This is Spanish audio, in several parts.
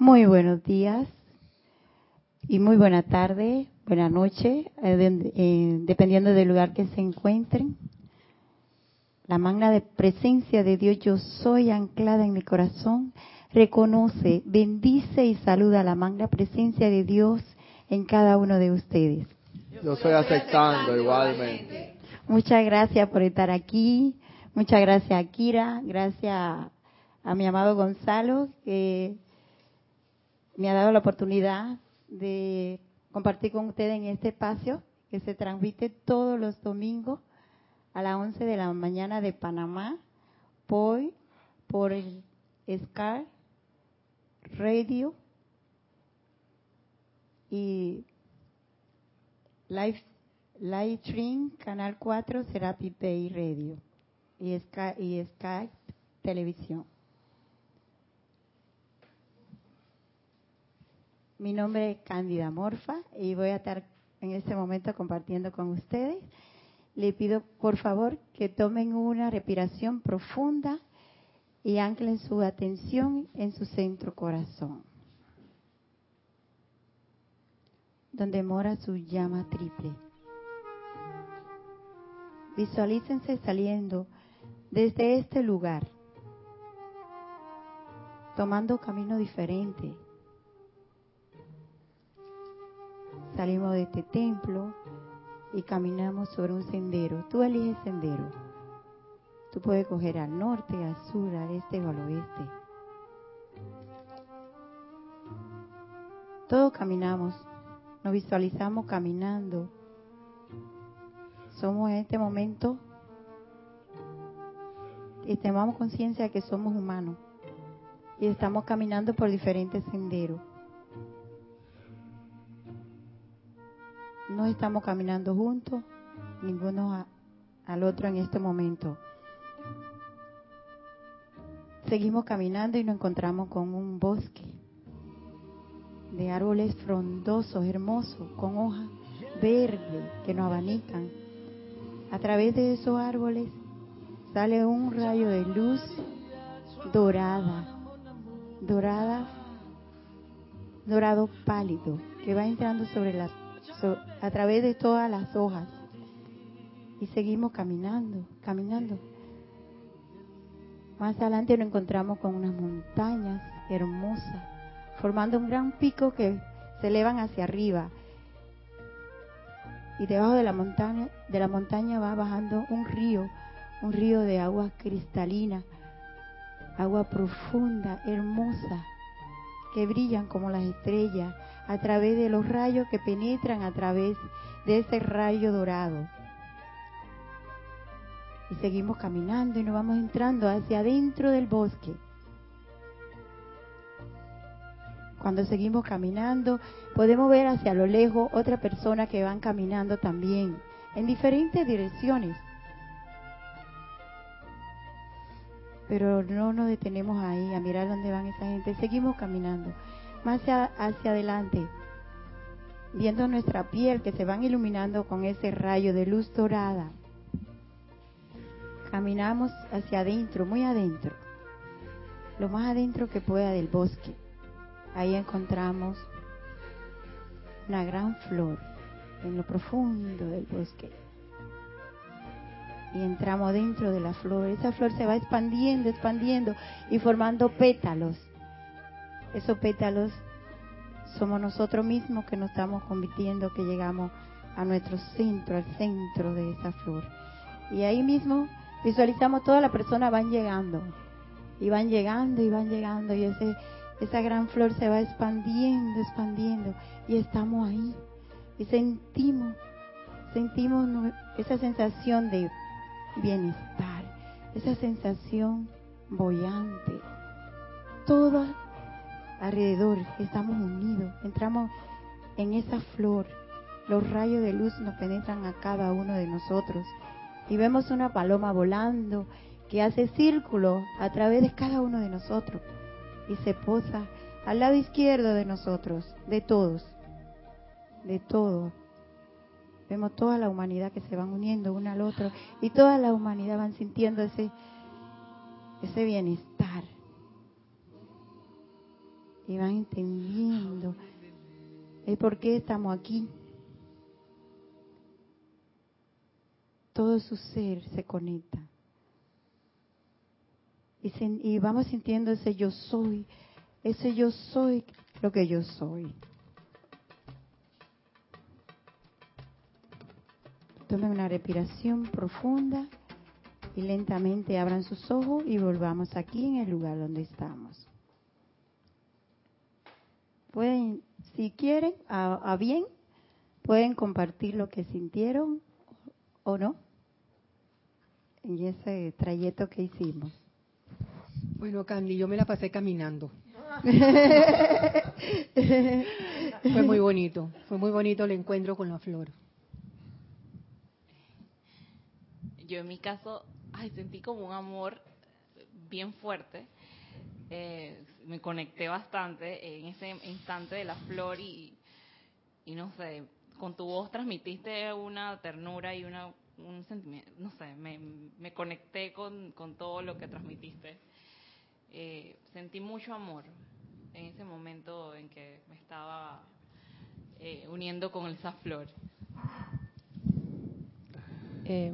Muy buenos días y muy buena tarde, buena noche, eh, eh, dependiendo del lugar que se encuentren. La magna de presencia de Dios, yo soy anclada en mi corazón, reconoce, bendice y saluda la magna presencia de Dios en cada uno de ustedes. Yo estoy aceptando igualmente. Muchas gracias por estar aquí. Muchas gracias a Kira, gracias a mi amado Gonzalo, que me ha dado la oportunidad de compartir con ustedes en este espacio que se transmite todos los domingos a las 11 de la mañana de Panamá por, por el Scar Radio y Live, Live Stream Canal 4 Serapi Bay Radio y Sky, y Sky Televisión. Mi nombre es Cándida Morfa y voy a estar en este momento compartiendo con ustedes. Le pido por favor que tomen una respiración profunda y anclen su atención en su centro corazón, donde mora su llama triple. Visualícense saliendo desde este lugar, tomando camino diferente Salimos de este templo y caminamos sobre un sendero. Tú eliges sendero. Tú puedes coger al norte, al sur, al este o al oeste. Todos caminamos, nos visualizamos caminando. Somos en este momento y tomamos conciencia de que somos humanos y estamos caminando por diferentes senderos. No estamos caminando juntos, ninguno al otro en este momento. Seguimos caminando y nos encontramos con un bosque de árboles frondosos, hermosos, con hojas verdes que nos abanican. A través de esos árboles sale un rayo de luz dorada, dorada, dorado pálido, que va entrando sobre las a través de todas las hojas. Y seguimos caminando, caminando. Más adelante nos encontramos con unas montañas hermosas, formando un gran pico que se elevan hacia arriba. Y debajo de la montaña, de la montaña va bajando un río, un río de agua cristalina, agua profunda, hermosa, que brillan como las estrellas a través de los rayos que penetran a través de ese rayo dorado. Y seguimos caminando y nos vamos entrando hacia adentro del bosque. Cuando seguimos caminando, podemos ver hacia lo lejos otras personas que van caminando también, en diferentes direcciones. Pero no nos detenemos ahí a mirar dónde van esa gente, seguimos caminando más hacia, adelante, viendo nuestra piel que se van iluminando con ese rayo de luz dorada. Caminamos hacia adentro, muy adentro, lo más adentro que pueda del bosque. Ahí encontramos una gran flor en lo profundo del bosque. Y entramos dentro de la flor. Esa flor se va expandiendo, expandiendo y formando pétalos esos pétalos somos nosotros mismos que nos estamos convirtiendo, que llegamos a nuestro centro, al centro de esa flor. Y ahí mismo visualizamos todas las personas van llegando, y van llegando, y van llegando, y ese, esa gran flor se va expandiendo, expandiendo, y estamos ahí, y sentimos, sentimos esa sensación de bienestar, esa sensación bollante, toda alrededor, estamos unidos, entramos en esa flor, los rayos de luz nos penetran a cada uno de nosotros. Y vemos una paloma volando que hace círculo a través de cada uno de nosotros y se posa al lado izquierdo de nosotros, de todos, de todos. Vemos toda la humanidad que se van uniendo uno al otro y toda la humanidad van sintiendo ese, ese bienestar y van entendiendo el por qué estamos aquí. Todo su ser se conecta. Y, y vamos sintiendo ese yo soy, ese yo soy lo que yo soy. Tomen una respiración profunda y lentamente abran sus ojos y volvamos aquí en el lugar donde estamos. Pueden, si quieren, a, bien, pueden compartir lo que sintieron o no en ese trayecto que hicimos. Bueno, Candy, yo me la pasé caminando. fue muy bonito, fue muy bonito el encuentro con la flor. Yo en mi caso, ay, sentí como un amor bien fuerte. Eh, me conecté bastante en ese instante de la flor y, y no sé, con tu voz transmitiste una ternura y una, un sentimiento, no sé, me, me conecté con, con todo lo que transmitiste. Eh, sentí mucho amor en ese momento en que me estaba eh, uniendo con esa flor. Eh,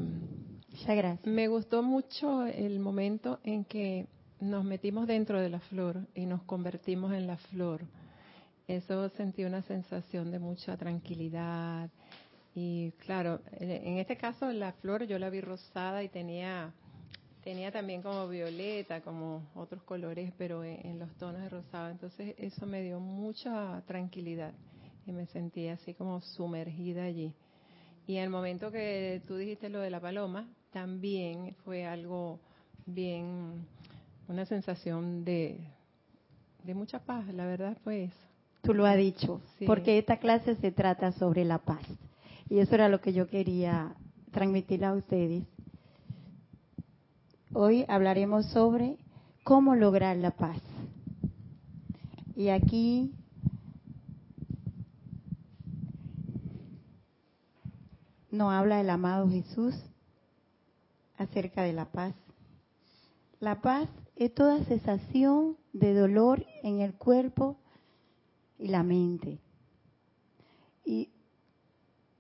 me gustó mucho el momento en que nos metimos dentro de la flor y nos convertimos en la flor. Eso sentí una sensación de mucha tranquilidad. Y claro, en este caso la flor yo la vi rosada y tenía tenía también como violeta, como otros colores, pero en, los tonos de rosado. Entonces eso me dio mucha tranquilidad y me sentí así como sumergida allí. Y en el momento que tú dijiste lo de la paloma, también fue algo bien, una sensación de, de mucha paz, la verdad fue eso. Tú lo has dicho, porque esta clase se trata sobre la paz. Y eso era lo que yo quería transmitir a ustedes Hoy hablaremos sobre cómo lograr la paz. Y aquí nos habla el amado Jesús acerca de la paz. La paz es toda cesación de dolor en el cuerpo y la mente. Y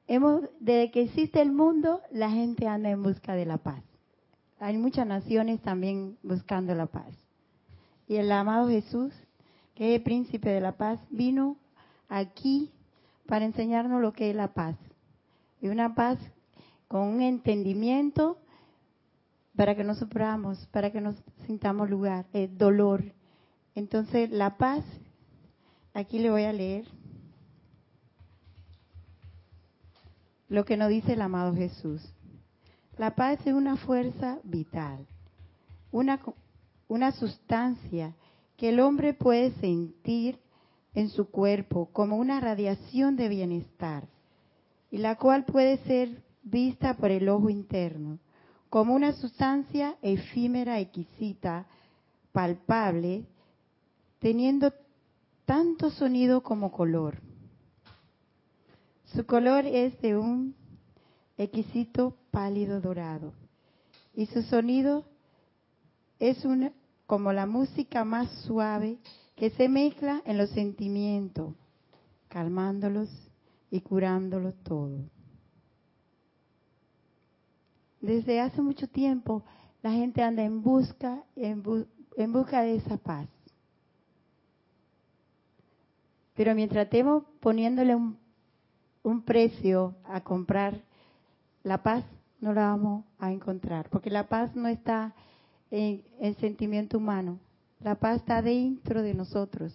hemos, desde que existe el mundo, la gente anda en busca de la paz hay muchas naciones también buscando la paz. Y el amado Jesús, que es el príncipe de la paz, vino aquí para enseñarnos lo que es la paz. Y una paz con un entendimiento para que no suframos, para que nos sintamos lugar, el dolor. Entonces, la paz, aquí le voy a leer lo que nos dice el amado Jesús. La paz es una fuerza vital, una, una sustancia que el hombre puede sentir en su cuerpo como una radiación de bienestar y la cual puede ser vista por el ojo interno como una sustancia efímera, exquisita, palpable, teniendo tanto sonido como color. Su color es de un exquisito pálido dorado. Y su sonido es una, como la música más suave que se mezcla en los sentimientos, calmándolos y curándolos todo. Desde hace mucho tiempo la gente anda en busca, en, busca de esa paz. Pero mientras estemos poniéndole un, un precio a comprar la paz, no la vamos a encontrar, porque la paz no está en el sentimiento humano, la paz está dentro de nosotros.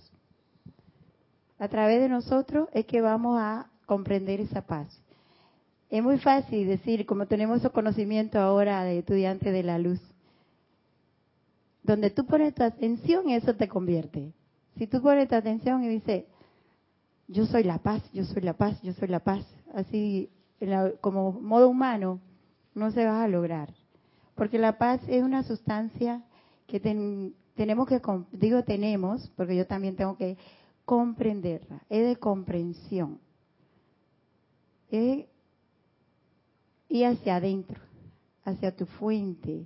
A través de nosotros es que vamos a comprender esa paz. Es muy fácil decir, como tenemos el conocimiento ahora de estudiante de la luz, donde tú pones tu atención, eso te convierte. Si tú pones tu atención y dices, yo soy la paz, yo soy la paz, yo soy la paz, así como modo humano, no se va a lograr. Porque la paz es una sustancia que tenemos que, digo tenemos, porque yo también tengo que comprenderla, es de comprensión. Es ir hacia adentro, hacia tu fuente,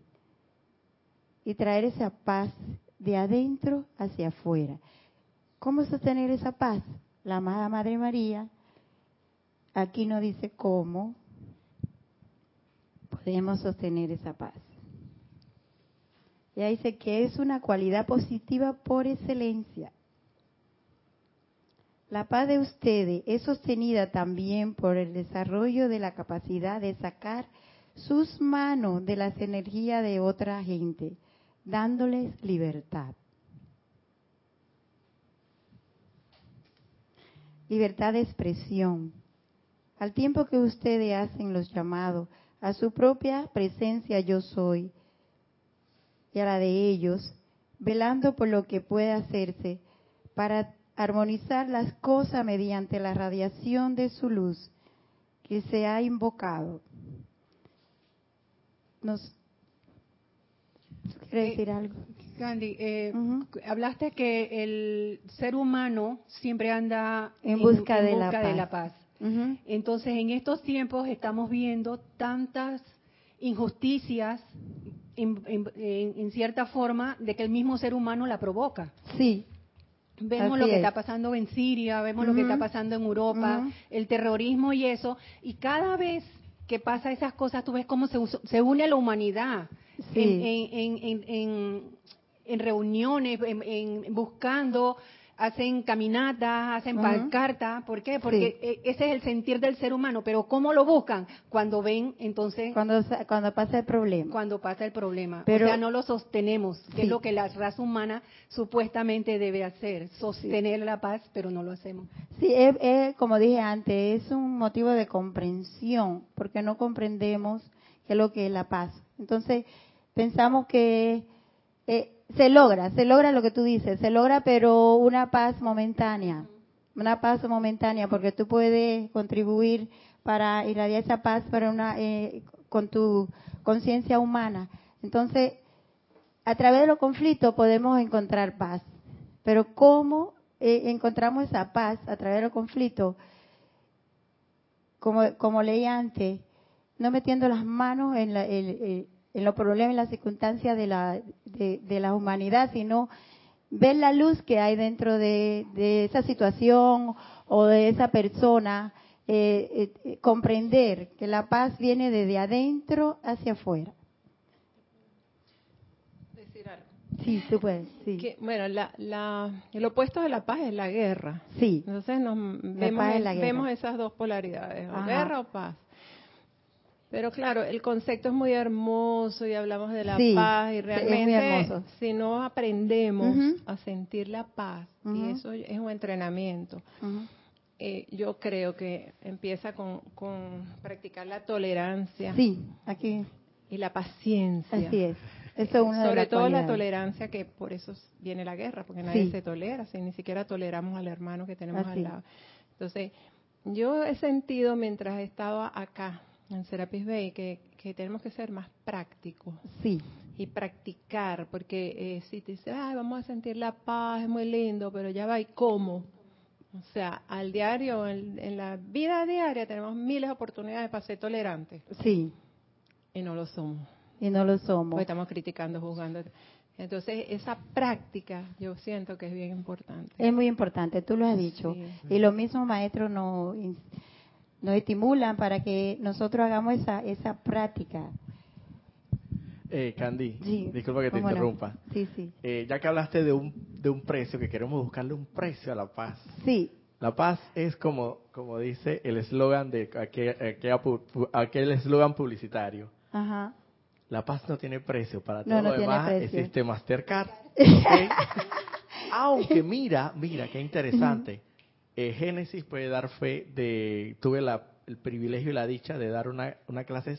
y traer esa paz de adentro hacia afuera. ¿Cómo sostener esa paz? La amada Madre María aquí no dice cómo podemos sostener esa paz. Ya dice que es una cualidad positiva por excelencia. La paz de ustedes es sostenida también por el desarrollo de la capacidad de sacar sus manos de las energías de otra gente, dándoles libertad. libertad de expresión. Al tiempo que ustedes hacen los llamados a su propia presencia yo soy y a la de ellos, velando por lo que puede hacerse para armonizar las cosas mediante la radiación de su luz que se ha invocado. ¿Nos quiere decir algo? Gandhi, eh, hablaste que el ser humano siempre anda en, busca, de, la paz. Entonces, en estos tiempos estamos viendo tantas injusticias, en, cierta forma, de que el mismo ser humano la provoca. Sí. Vemos lo que está pasando en Siria, vemos lo que está pasando en Europa, el terrorismo y eso, y cada vez que pasa esas cosas, tú ves cómo se, se une a la humanidad en, en reuniones, en, buscando, hacen caminatas, hacen pancartas. ¿Por qué? Porque e, ese es el sentir del ser humano. Pero ¿cómo lo buscan? Cuando ven, entonces... Cuando, cuando pasa el problema. Cuando pasa el problema. Pero, o sea, no lo sostenemos, que es lo que la raza humana supuestamente debe hacer. Sostener la paz, pero no lo hacemos. Sí, es, como dije antes, es un motivo de comprensión, porque no comprendemos qué es lo que es la paz. Entonces, pensamos que... Eh, se logra, se logra lo que tú dices, se logra pero una paz momentánea, una paz momentánea porque tú puedes contribuir para irradiar esa paz para una, eh, con tu conciencia humana. Entonces, a través de los conflictos podemos encontrar paz, pero ¿cómo eh, encontramos esa paz a través de los conflictos? Como, como leí antes, no metiendo las manos en la, el, en los problemas y las circunstancias de la, de, la humanidad, sino ver la luz que hay dentro de, esa situación o de esa persona, eh, eh, comprender que la paz viene desde adentro hacia afuera. Decir algo. Sí, tú puedes. Sí. bueno, la, el opuesto de la paz es la guerra. Sí. Entonces nos vemos, esas dos polaridades, guerra o paz. Pero claro, el concepto es muy hermoso y hablamos de la paz y realmente si no aprendemos a sentir la paz, y eso es un entrenamiento, eh, yo creo que empieza con, practicar la tolerancia. Sí, aquí. Y la paciencia. Así es. Eso es Sobre todo la tolerancia, que por eso viene la guerra, porque nadie se tolera, si ni siquiera toleramos al hermano que tenemos al lado. Entonces, yo he sentido mientras he estado acá, en Serapis Bay, que, que tenemos que ser más prácticos. Sí. Y practicar, porque eh, si te dice, Ay, vamos a sentir la paz, es muy lindo, pero ya va, ¿y cómo? O sea, al diario, en, la vida diaria, tenemos miles de oportunidades para ser tolerantes. Sí. Y no lo somos. Y no lo somos. Porque estamos criticando, juzgando. Entonces, esa práctica yo siento que es bien importante. Es muy importante, tú lo has dicho. Y lo mismo, maestro, nos nos estimulan para que nosotros hagamos esa, esa práctica. Eh, Candy, disculpa que te interrumpa. Sí, sí. Eh, ya que hablaste de un, de un precio, que queremos buscarle un precio a la paz. Sí. La paz es como, como dice el eslogan de aquel eslogan publicitario. Ajá. La paz no tiene precio, para todo lo demás existe Mastercard. Aunque mira, mira, qué interesante. Eh, Génesis puede dar fe de, tuve el privilegio y la dicha de dar una, una clase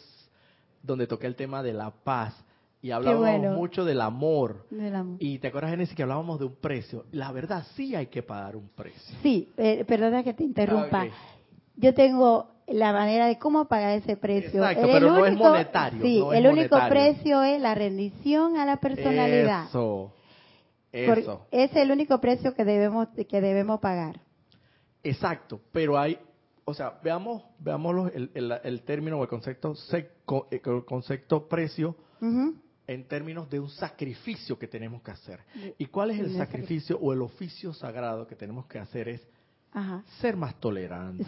donde toqué el tema de la paz y hablábamos mucho del amor. Y te acuerdas, Génesis, que hablábamos de un precio. La verdad, sí hay que pagar un precio. Sí, eh, perdona que te interrumpa. Yo tengo la manera de cómo pagar ese precio. Exacto, pero no es monetario. Sí, el único precio es la rendición a la personalidad. Eso. Eso. Es el único precio que debemos que debemos pagar. Exacto, pero hay, o sea, veamos, veamos el, el, término o el concepto, eh, el concepto precio en términos de un sacrificio que tenemos que hacer. ¿Y cuál es el sacrificio. o el oficio sagrado que tenemos que hacer? Es ser más tolerante,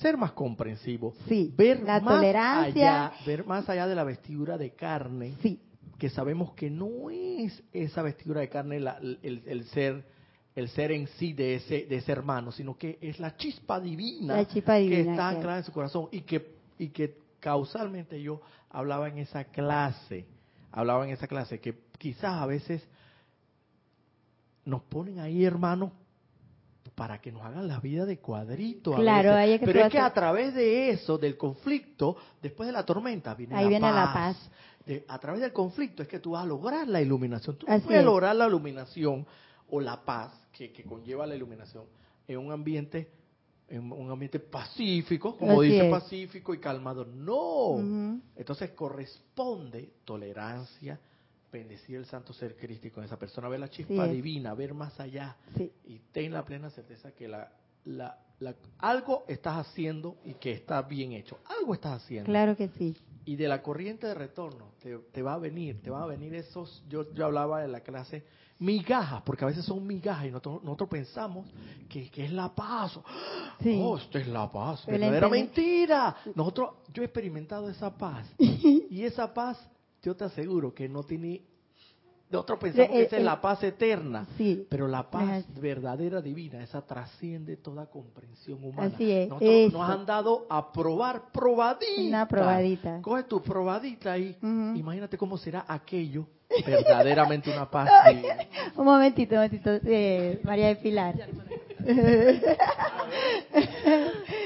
ser más comprensivo, ver la más tolerancia, allá, ver más allá de la vestidura de carne, que sabemos que no es esa vestidura de carne el, ser el ser en sí de ese de ese hermano, sino que es la chispa divina, que está anclada en su corazón y que y que causalmente yo hablaba en esa clase, hablaba en esa clase que quizás a veces nos ponen ahí hermanos para que nos hagan la vida de cuadrito. claro, pero es que a través de eso, del conflicto, después de la tormenta, viene, ahí la, viene paz. la paz. a través del conflicto es que tú vas a lograr la iluminación. Tú puedes lograr la iluminación o la paz que, conlleva la iluminación en un ambiente en un ambiente pacífico, como dice pacífico y calmado. No. Entonces corresponde tolerancia, bendecir el santo ser crístico en esa persona, ver la chispa divina, ver más allá y ten la plena certeza que la, la, algo estás haciendo y que está bien hecho. Algo estás haciendo. Claro que sí. Y de la corriente de retorno te, te va a venir, te van a venir esos, yo, yo hablaba en la clase, migajas, porque a veces son migajas y nosotros, nosotros pensamos que, que, es la paz. Oh, esto es la paz. Verdadera mentira. Nosotros, yo he experimentado esa paz. y esa paz yo te aseguro que no tiene nosotros pensamos que esa es la paz eterna, sí, pero la paz verdadera divina, esa trasciende toda comprensión humana. Así es. nos han dado a probar probadita. Una probadita. Coge tu probadita y imagínate cómo será aquello verdaderamente una paz divina. un momentito, un momentito, eh, María de Pilar.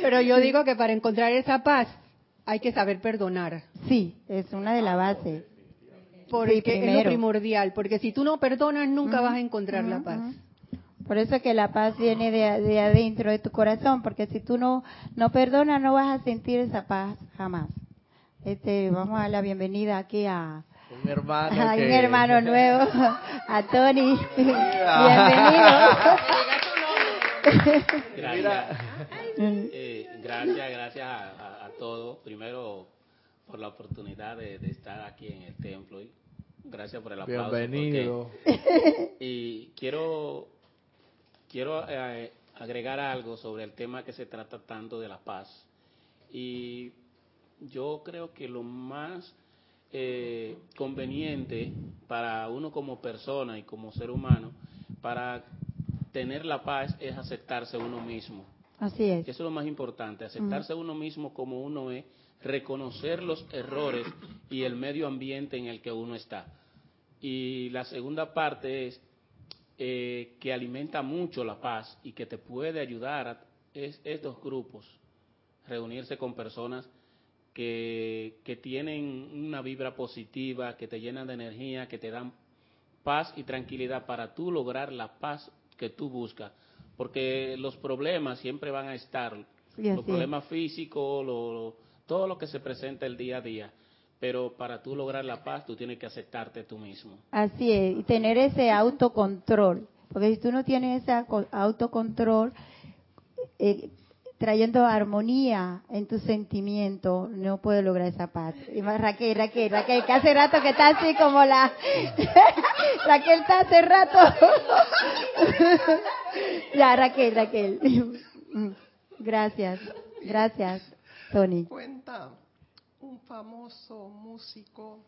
pero yo digo que para encontrar esa paz hay que saber perdonar. Sí, es una de las bases. Porque es lo primordial, porque si tú no perdonas nunca vas a encontrar la paz. Por eso que la paz viene de, adentro de tu corazón, porque si tú no no perdonas no vas a sentir esa paz jamás. Este, vamos a dar la bienvenida aquí a un hermano, a un hermano nuevo, a Tony. Bienvenido. gracias, eh, gracias, gracias a, a todos. Primero por la oportunidad de, estar aquí en el templo. Y gracias por el aplauso. Bienvenido. y quiero, quiero eh, agregar algo sobre el tema que se trata tanto de la paz. Y yo creo que lo más eh, conveniente para uno como persona y como ser humano, para tener la paz es aceptarse uno mismo. Así es. Eso es lo más importante, aceptarse uno mismo como uno es reconocer los errores y el medio ambiente en el que uno está. Y la segunda parte es eh, que alimenta mucho la paz y que te puede ayudar a es, estos grupos, reunirse con personas que, que tienen una vibra positiva, que te llenan de energía, que te dan paz y tranquilidad para tú lograr la paz que tú buscas. Porque los problemas siempre van a estar, los problemas físicos, los todo lo que se presenta el día a día. Pero para tú lograr la paz, tú tienes que aceptarte tú mismo. Así es, y tener ese autocontrol. Porque si tú no tienes ese autocontrol, eh, trayendo armonía en tu sentimiento, no puedes lograr esa paz. Y más Raquel, Raquel, Raquel, que hace rato que está así como la... Raquel está hace rato. ya, Raquel, Raquel. Gracias, gracias. Cuenta un famoso músico,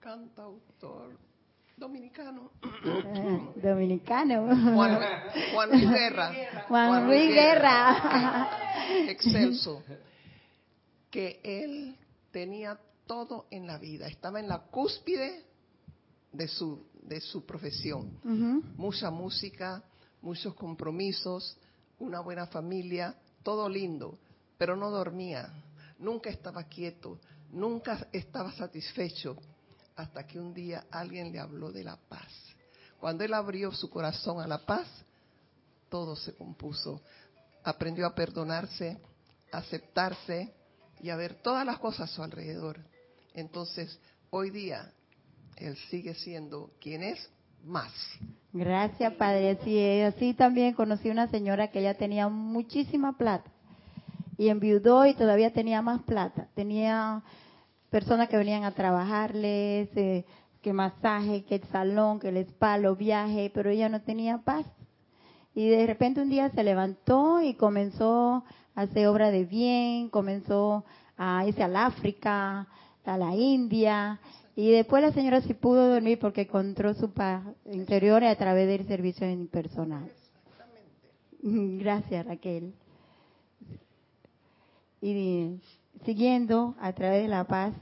cantautor dominicano. Ah, dominicano. Juan, Juan Luis Guerra. Juan, Luis Guerra. Excelso. Que él tenía todo en la vida. Estaba en la cúspide de su, de su profesión. Mucha música, muchos compromisos, una buena familia, todo lindo pero no dormía, nunca estaba quieto, nunca estaba satisfecho, hasta que un día alguien le habló de la paz. Cuando él abrió su corazón a la paz, todo se compuso. Aprendió a perdonarse, a aceptarse y a ver todas las cosas a su alrededor. Entonces, hoy día, él sigue siendo quien es más. Gracias, Padre. Así, así también conocí una señora que ella tenía muchísima plata y enviudó y todavía tenía más plata. Tenía personas que venían a trabajarles, eh, que masaje, que el salón, que el spa, los viajes, pero ella no tenía paz. Y de repente un día se levantó y comenzó a hacer obra de bien, comenzó a irse al África, a la India, y después la señora sí pudo dormir porque encontró su paz interior a través del servicio impersonal. Gracias, Raquel. Y siguiendo a través de la paz,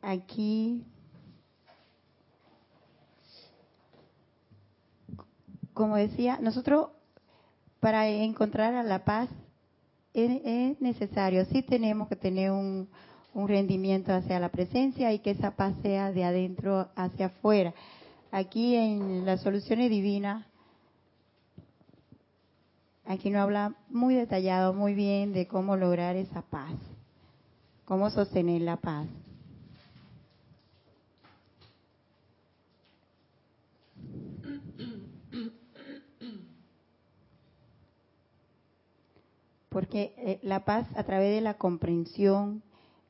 aquí, como decía, nosotros para encontrar a la paz es, necesario, sí tenemos que tener un, un rendimiento hacia la presencia y que esa paz sea de adentro hacia afuera. Aquí en las soluciones divinas, aquí nos habla muy detallado, muy bien de cómo lograr esa paz, cómo sostener la paz. Porque eh, la paz a través de la comprensión,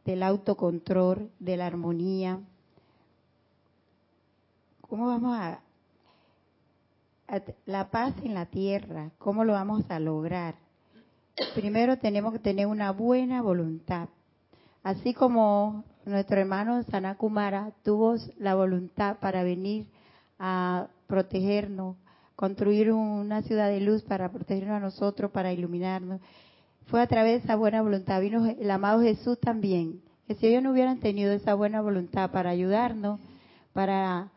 del autocontrol, de la armonía. ¿Cómo vamos a, la paz en la tierra? ¿Cómo lo vamos a lograr? Primero tenemos que tener una buena voluntad. Así como nuestro hermano Sanakumara tuvo la voluntad para venir a protegernos, construir una ciudad de luz para protegernos a nosotros, para iluminarnos fue a través de esa buena voluntad. Vino el amado Jesús también. Que si ellos no hubieran tenido esa buena voluntad para ayudarnos, para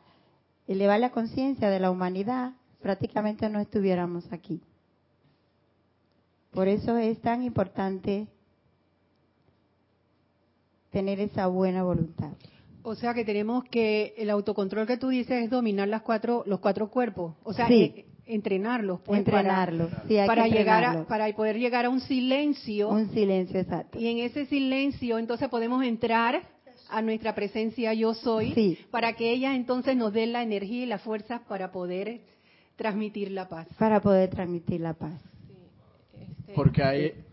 elevar la conciencia de la humanidad, prácticamente no estuviéramos aquí. Por eso es tan importante tener esa buena voluntad. O sea que tenemos que el autocontrol que tú dices es dominar las cuatro los cuatro cuerpos. O sea, sí. Eh, entrenarlos, pues, entrenarlos, para, llegar para poder llegar a un silencio. Un silencio exacto. Y en ese silencio entonces podemos entrar a nuestra presencia yo soy para que ella entonces nos dé la energía y la fuerza para poder transmitir la paz. Para poder transmitir la paz. Este, Porque hay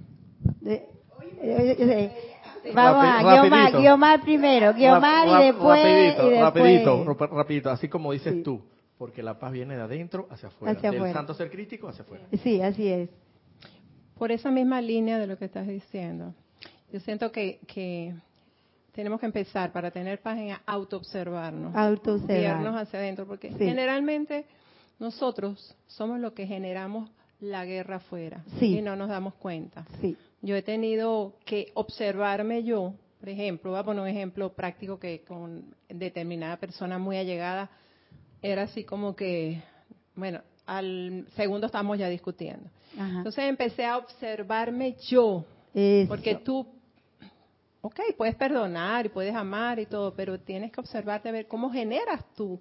Vamos a Guiomar, primero, Guiomar y después, rapidito, y después. Rapidito, rapidito, así como dices tú porque la paz viene de adentro hacia afuera, del santo ser crítico hacia afuera. Sí, así es. Por esa misma línea de lo que estás diciendo, yo siento que, que tenemos que empezar para tener paz en autoobservarnos, autoobservarnos hacia adentro, porque generalmente nosotros somos los que generamos la guerra afuera y no nos damos cuenta. Sí. Yo he tenido que observarme yo, por ejemplo, voy a poner un ejemplo práctico que con determinada persona muy allegada era así como que, bueno, al segundo estamos ya discutiendo. Entonces empecé a observarme yo, porque tú, ok, puedes perdonar y puedes amar y todo, pero tienes que observarte a ver cómo generas tú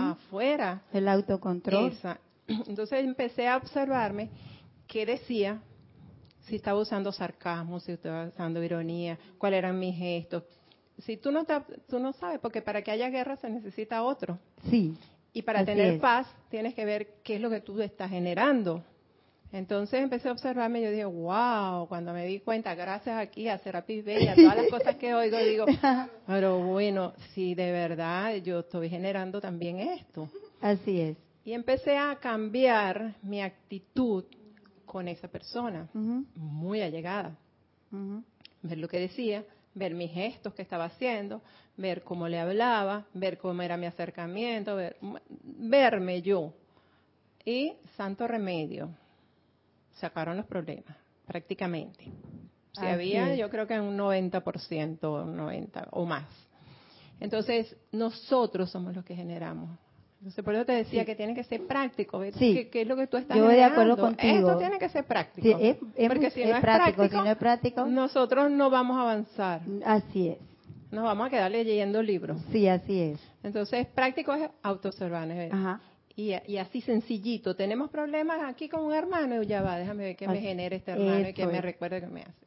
afuera. El autocontrol. Entonces empecé a observarme qué decía, si estaba usando sarcasmo, si estaba usando ironía, cuáles eran mis gestos. Si tú no, tú no sabes, porque para que haya guerra se necesita otro. Sí. Y para tener paz tienes que ver qué es lo que tú estás generando. Entonces empecé a observarme y yo dije, wow, cuando me di cuenta, gracias aquí a Serapis Bella, todas las cosas que oigo, digo, pero bueno, si de verdad yo estoy generando también esto. Así es. Y empecé a cambiar mi actitud con esa persona, muy allegada. Ver lo que decía, ver mis gestos que estaba haciendo, ver cómo le hablaba, ver cómo era mi acercamiento, verme yo. Y santo remedio, sacaron los problemas, prácticamente. Si había, yo creo que un 90%, 90 o más. Entonces, nosotros somos los que generamos. Entonces, por eso te decía que tiene que ser práctico. ¿ves? ¿Qué, es lo que tú estás Yo voy de acuerdo contigo. Esto tiene que ser práctico. es, Porque si, no es práctico, si no es práctico, nosotros no vamos a avanzar. Así es nos vamos a quedar leyendo libros. Sí, así es. Entonces, práctico es autoobservarnos. Ajá. Y, así sencillito. Tenemos problemas aquí con un hermano y ya va, déjame ver qué me genera este hermano y qué me recuerda que me hace.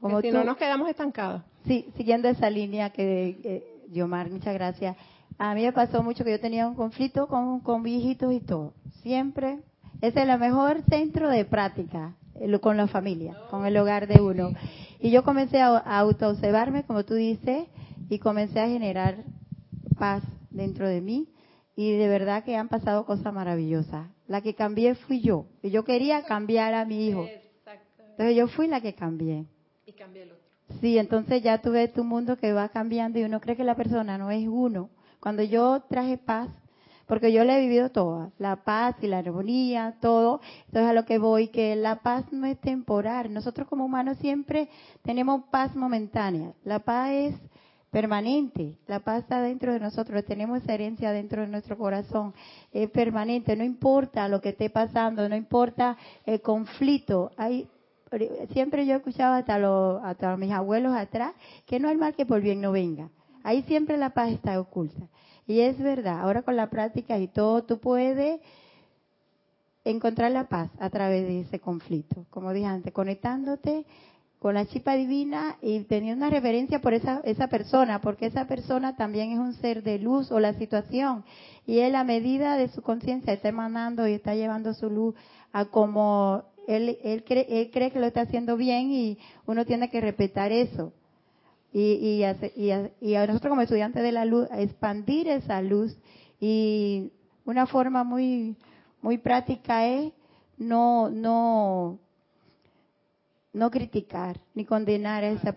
Como si no nos quedamos estancados. Sí, siguiendo esa línea que, eh, Yomar, muchas gracias. A mí me pasó mucho que yo tenía un conflicto con, con viejitos y todo. Siempre. Ese es el mejor centro de práctica con la familia, con el hogar de uno. Y yo comencé a, a autoobservarme, como tú dices, y comencé a generar paz dentro de mí. Y de verdad que han pasado cosas maravillosas. La que cambié fui yo. Y yo quería cambiar a mi hijo. Entonces yo fui la que cambié. Y cambié el otro. Sí, entonces ya tú ves tu mundo que va cambiando y uno cree que la persona no es uno. Cuando yo traje paz, porque yo le he vivido toda, la paz y la armonía, todo. Entonces a lo que voy, que la paz no es temporal. Nosotros como humanos siempre tenemos paz momentánea. La paz es permanente. La paz está dentro de nosotros, tenemos herencia dentro de nuestro corazón. Es permanente, no importa lo que esté pasando, no importa el conflicto. Hay siempre yo escuchaba hasta, los, mis abuelos atrás que no hay mal que por bien no venga. Ahí siempre la paz está oculta. Y es verdad, ahora con la práctica y todo, tú puedes encontrar la paz a través de ese conflicto. Como dije antes, conectándote con la chipa divina y teniendo una reverencia por esa, esa persona, porque esa persona también es un ser de luz o la situación. Y él a medida de su conciencia está emanando y está llevando su luz a como él, él, cree, él cree que lo está haciendo bien y uno tiene que respetar eso y, y, y, a nosotros como estudiantes de la luz, a expandir esa luz. Y una forma muy, muy práctica es no, no, no criticar ni condenar a esa,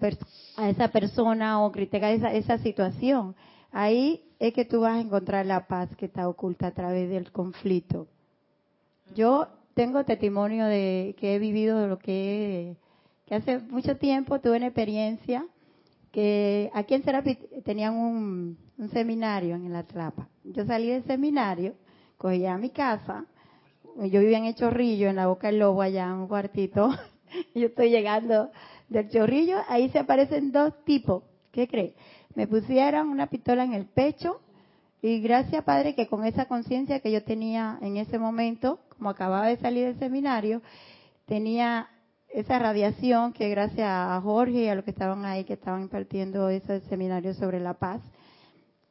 a esa persona o criticar esa, situación. Ahí es que tú vas a encontrar la paz que está oculta a través del conflicto. Yo tengo testimonio de que he vivido lo que, hace mucho tiempo tuve una experiencia que aquí en Serapi tenían un, seminario en la Tlapa. Yo salí del seminario, cogí a mi casa, yo vivía en el Chorrillo, en la Boca del Lobo, allá en un cuartito, yo estoy llegando del Chorrillo, ahí se aparecen dos tipos, ¿qué crees? Me pusieron una pistola en el pecho, y gracias Padre que con esa conciencia que yo tenía en ese momento, como acababa de salir del seminario, tenía esa radiación que gracias a Jorge y a los que estaban ahí, que estaban impartiendo ese seminario sobre la paz,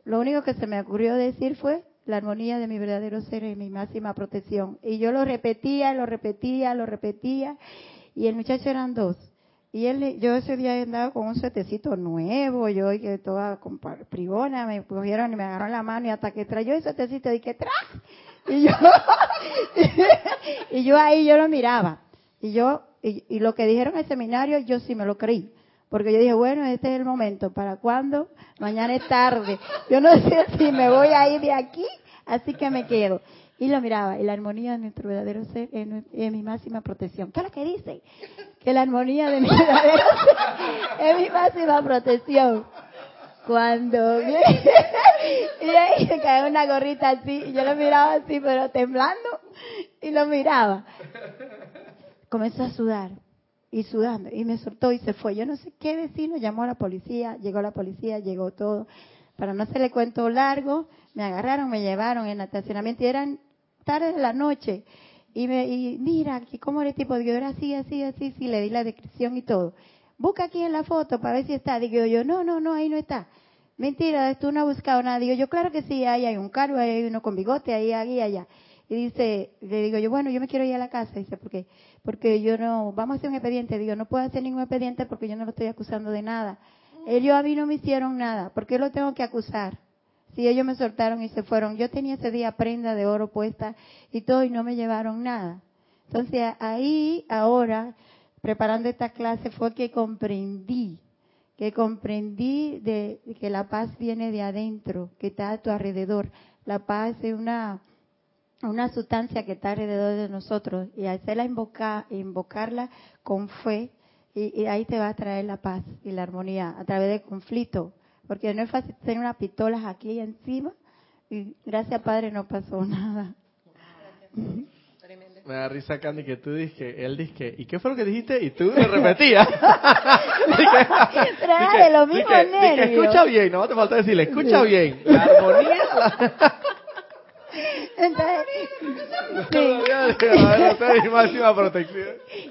lo único que se me ocurrió decir fue la armonía de mi verdadero ser y mi máxima protección. Y yo lo repetía, lo repetía, lo repetía, y el muchacho eran dos. Y él, yo ese día andaba con un suetecito nuevo, yo y que toda privona, me cogieron y me agarraron la mano y hasta que trayó el suetecito dije, ¡tra! Y yo, y yo ahí yo lo miraba. Y yo y, lo que dijeron en el seminario, yo sí me lo creí. Porque yo dije, bueno, este es el momento. ¿Para cuándo? Mañana es tarde. Yo no sé si me voy a ir de aquí, así que me quedo. Y lo miraba, y la armonía de nuestro verdadero ser es, mi máxima protección. ¿Qué es lo que dice? Que la armonía de mi verdadero ser es mi máxima protección. Cuando y ahí se cae una gorrita así, y yo lo miraba así, pero temblando, y lo miraba comenzó a sudar y sudando y me soltó y se fue. Yo no sé qué vecino llamó a la policía, llegó la policía, llegó todo. Para no hacerle cuento largo, me agarraron, me llevaron en estacionamiento y eran tarde de la noche. Y, me, y mira, ¿cómo era el tipo? Digo, era así, así, así, sí, le di la descripción y todo. Busca aquí en la foto para ver si está. Digo yo, no, no, no, ahí no está. Mentira, tú no has buscado nada. Digo yo, claro que sí, ahí hay un cargo, ahí hay uno con bigote, ahí, ahí, allá. Y dice, le digo yo, bueno, yo me quiero ir a la casa. Dice, ¿por qué? Porque yo no, vamos a hacer un expediente. Digo, no puedo hacer ningún expediente porque yo no lo estoy acusando de nada. Ellos a mí no me hicieron nada. ¿Por qué lo tengo que acusar? Si ellos me soltaron y se fueron. Yo tenía ese día prenda de oro puesta y todo y no me llevaron nada. Entonces ahí, ahora, preparando esta clase, fue que comprendí, que comprendí de que la paz viene de adentro, que está a tu alrededor. La paz es una una sustancia que está alrededor de nosotros y hacerla invocar, invocarla con fe y, ahí te va a traer la paz y la armonía a través del conflicto, porque no es fácil tener unas pistolas aquí encima y gracias Padre no pasó nada. Me da risa, Candy, que tú dices, él dice, ¿y qué fue lo que dijiste? Y tú lo repetías. De lo mismo escucha bien, no te falta decirle, escucha bien. La armonía... La...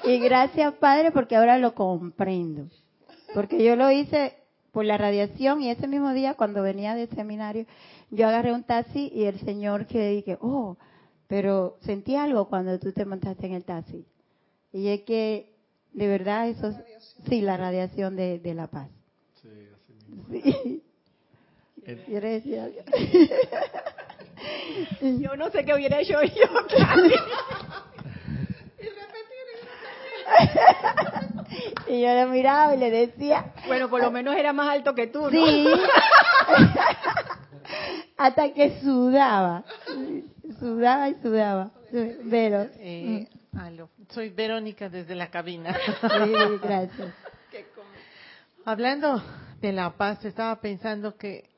Y gracias, Padre, porque ahora lo comprendo. Porque yo lo hice por la radiación y ese mismo día, cuando venía del seminario, yo agarré un taxi y el señor que dije, oh, pero sentí algo cuando tú te montaste en el taxi. Y es que De verdad, eso sí, la radiación de, de la paz. Sí, así ¿Quieres decir algo? yo no sé qué hubiera hecho yo. y yo lo miraba y le decía. Bueno, por lo menos era más alto que tú, ¿no? Sí. Hasta que sudaba. Sudaba y sudaba. Vero. Eh, Soy Verónica desde la cabina. gracias. Hablando de la paz, estaba pensando que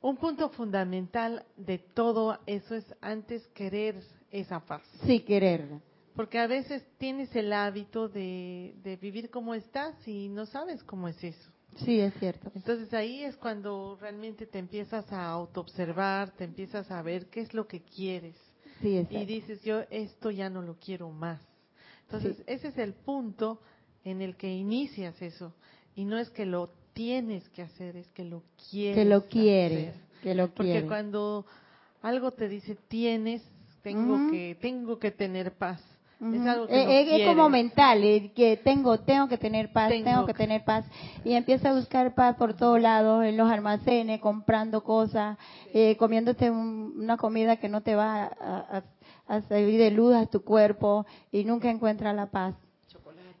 un punto fundamental de todo eso es antes querer esa paz. Sí, quererla. Porque a veces tienes el hábito de, vivir como estás y no sabes cómo es eso. Sí, es cierto. Entonces ahí es cuando realmente te empiezas a autoobservar, te empiezas a ver qué es lo que quieres. Sí, y dices, yo esto ya no lo quiero más. Entonces ese es el punto en el que inicias eso. Y no es que lo tienes que hacer, es que lo quieres. Que lo quieres, que lo quieres. Porque cuando algo te dice tienes, tengo que tengo que tener paz. Es, algo que eh, es, como mental, que tengo, tengo que tener paz, tengo, que tener paz. Y empieza a buscar paz por todos lados, en los almacenes, comprando cosas, eh, comiéndote una comida que no te va a, servir de luz a tu cuerpo y nunca encuentra la paz.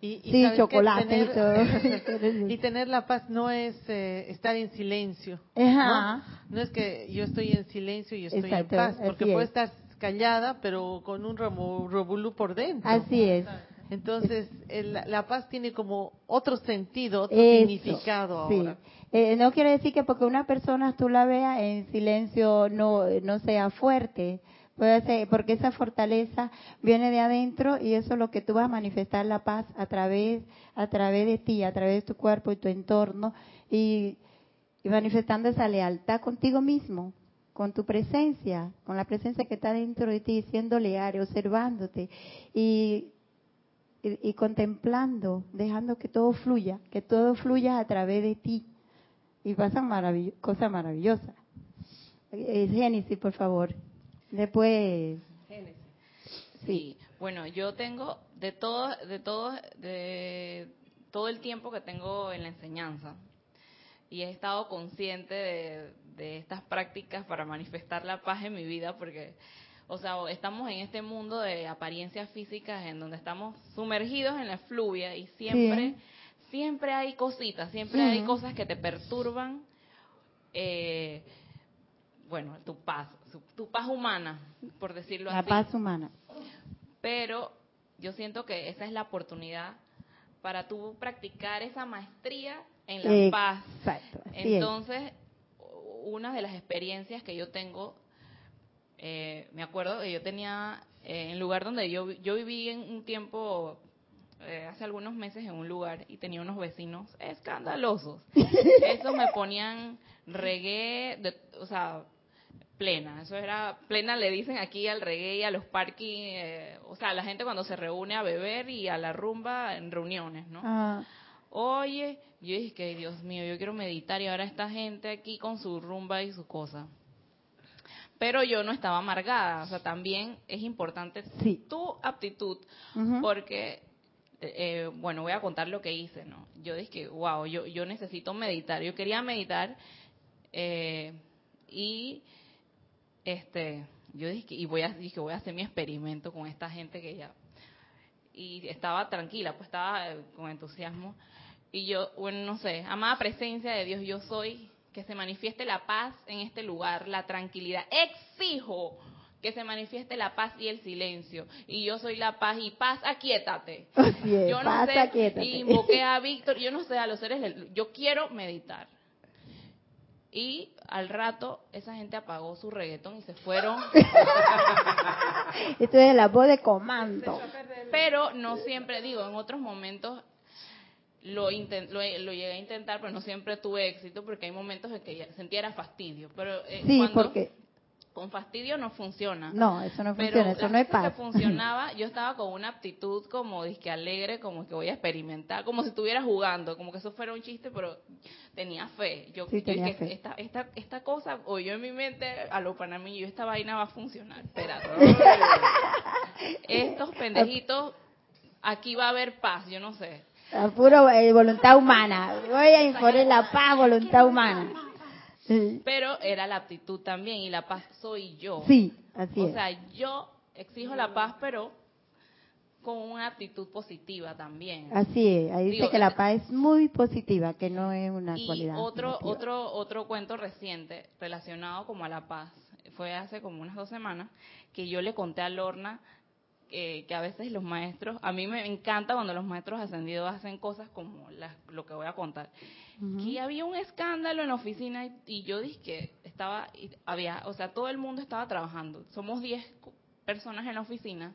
Y, sí, chocolate y todo. y tener la paz no es eh, estar en silencio. ¿no? ¿no? es que yo estoy en silencio y estoy en paz, porque puedo estar callada, pero con un revolú por dentro. Así es. Entonces, la paz tiene como otro sentido, otro significado ahora. Eh, no quiere decir que porque una persona tú la veas en silencio no, no sea fuerte. Puede ser, porque esa fortaleza viene de adentro y eso es lo que tú vas a manifestar la paz a través, a través de ti, a través de tu cuerpo y tu entorno y manifestando esa lealtad contigo mismo con tu presencia, con la presencia que está dentro de ti, siendo leal, observándote y, y, contemplando, dejando que todo fluya, que todo fluya a través de ti. Y pasan cosas maravillosas. Génesis, por favor. Después. Génesis. Sí. Bueno, yo tengo de todo, de todo, de todo el tiempo que tengo en la enseñanza y he estado consciente de, de estas prácticas para manifestar la paz en mi vida porque o sea, estamos en este mundo de apariencias físicas en donde estamos sumergidos en la fluvia y siempre, siempre hay cositas, siempre hay cosas que te perturban, eh, bueno, tu paz, tu paz humana, por decirlo así. La paz humana. Pero yo siento que esa es la oportunidad para tú practicar esa maestría en la paz. Entonces, una de las experiencias que yo tengo, eh, me acuerdo que yo tenía, eh, en lugar donde yo, yo viví en un tiempo, eh, hace algunos meses en un lugar y tenía unos vecinos escandalosos. Esos me ponían reggae, de, o sea, plena. Eso era, plena le dicen aquí al reggae y a los parking, o sea, la gente cuando se reúne a beber y a la rumba en reuniones, ¿no? Ah. Oye, yo dije que Dios mío, yo quiero meditar y ahora esta gente aquí con su rumba y su cosa. Pero yo no estaba amargada, o sea, también es importante tu aptitud, porque, eh, bueno, voy a contar lo que hice, ¿no? Yo dije, wow, yo, yo necesito meditar, yo quería meditar eh, y, este, yo dije, y voy a, dije, voy a hacer mi experimento con esta gente que ya, y estaba tranquila, pues estaba eh, con entusiasmo y yo, bueno, no sé, amada presencia de Dios, yo soy, que se manifieste la paz en este lugar, la tranquilidad. Exijo que se manifieste la paz y el silencio. Y yo soy la paz y paz, aquietate. yo no sé, y invoqué a Víctor, yo no sé, a los seres, yo quiero meditar. Y al rato esa gente apagó su reggaetón y se fueron. Esto es la voz de comando. Pero no siempre, digo, en otros momentos lo, lo, llegué a intentar, pero no siempre tuve éxito porque hay momentos en que sentía era fastidio. Pero eh, sí, porque con fastidio no funciona. No, eso no funciona, eso no es paz. que funcionaba, yo estaba con una aptitud como disque alegre, como que voy a experimentar, como si estuviera jugando, como que eso fuera un chiste, pero tenía fe. Yo, sí, tenía fe. Esta, esta, esta cosa, o yo en mi mente, a lo yo esta vaina va a funcionar. Espera, estos pendejitos aquí va a haber paz, yo no sé. A puro eh, voluntad humana. Voy a imponer la paz, voluntad humana. Pero era la actitud también y la paz soy yo. Sí, así es. O sea, yo exijo la paz, pero con una actitud positiva también. Así es, ahí dice que la paz es muy positiva, que no es una y cualidad. Otro, otro, otro cuento reciente relacionado como a la paz, fue hace como unas dos semanas, que yo le conté a Lorna que a veces los maestros, a mí me encanta cuando los maestros ascendidos hacen cosas como lo que voy a contar. Que había un escándalo en la oficina y, yo dije que estaba, había, o sea, todo el mundo estaba trabajando. Somos 10 personas en la oficina.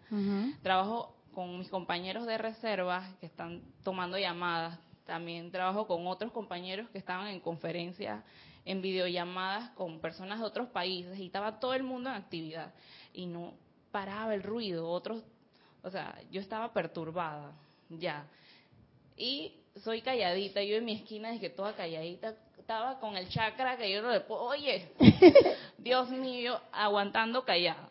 Trabajo con mis compañeros de reserva que están tomando llamadas. También trabajo con otros compañeros que estaban en conferencias, en videollamadas con personas de otros países y estaba todo el mundo en actividad. Y no paraba el ruido, otros, o sea, yo estaba perturbada ya. Y soy calladita, yo en mi esquina dije toda calladita, estaba con el chakra que yo no le puedo, oye, Dios mío, aguantando callada.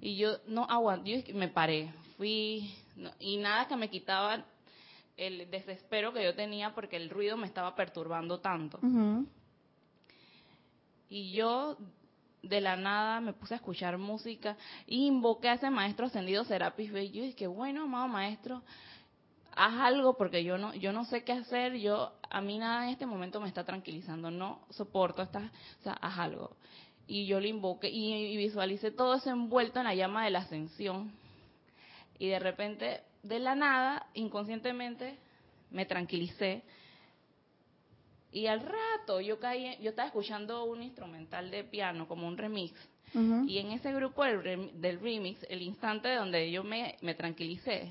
Y yo no aguanté, yo me paré, fui y nada que me quitaba el desespero que yo tenía porque el ruido me estaba perturbando tanto. Y yo de la nada me puse a escuchar música y invoqué a ese maestro ascendido Serapis Bey. Yo dije, bueno, amado maestro, haz algo porque yo no yo no sé qué hacer, yo a mí nada en este momento me está tranquilizando, no soporto esta, o sea, haz algo. Y yo lo invoqué y, y visualicé todo eso envuelto en la llama de la ascensión y de repente, de la nada, inconscientemente, me tranquilicé. Y al rato yo caí, yo estaba escuchando un instrumental de piano, como un remix. Y en ese grupo del, del, remix, el instante donde yo me, me tranquilicé,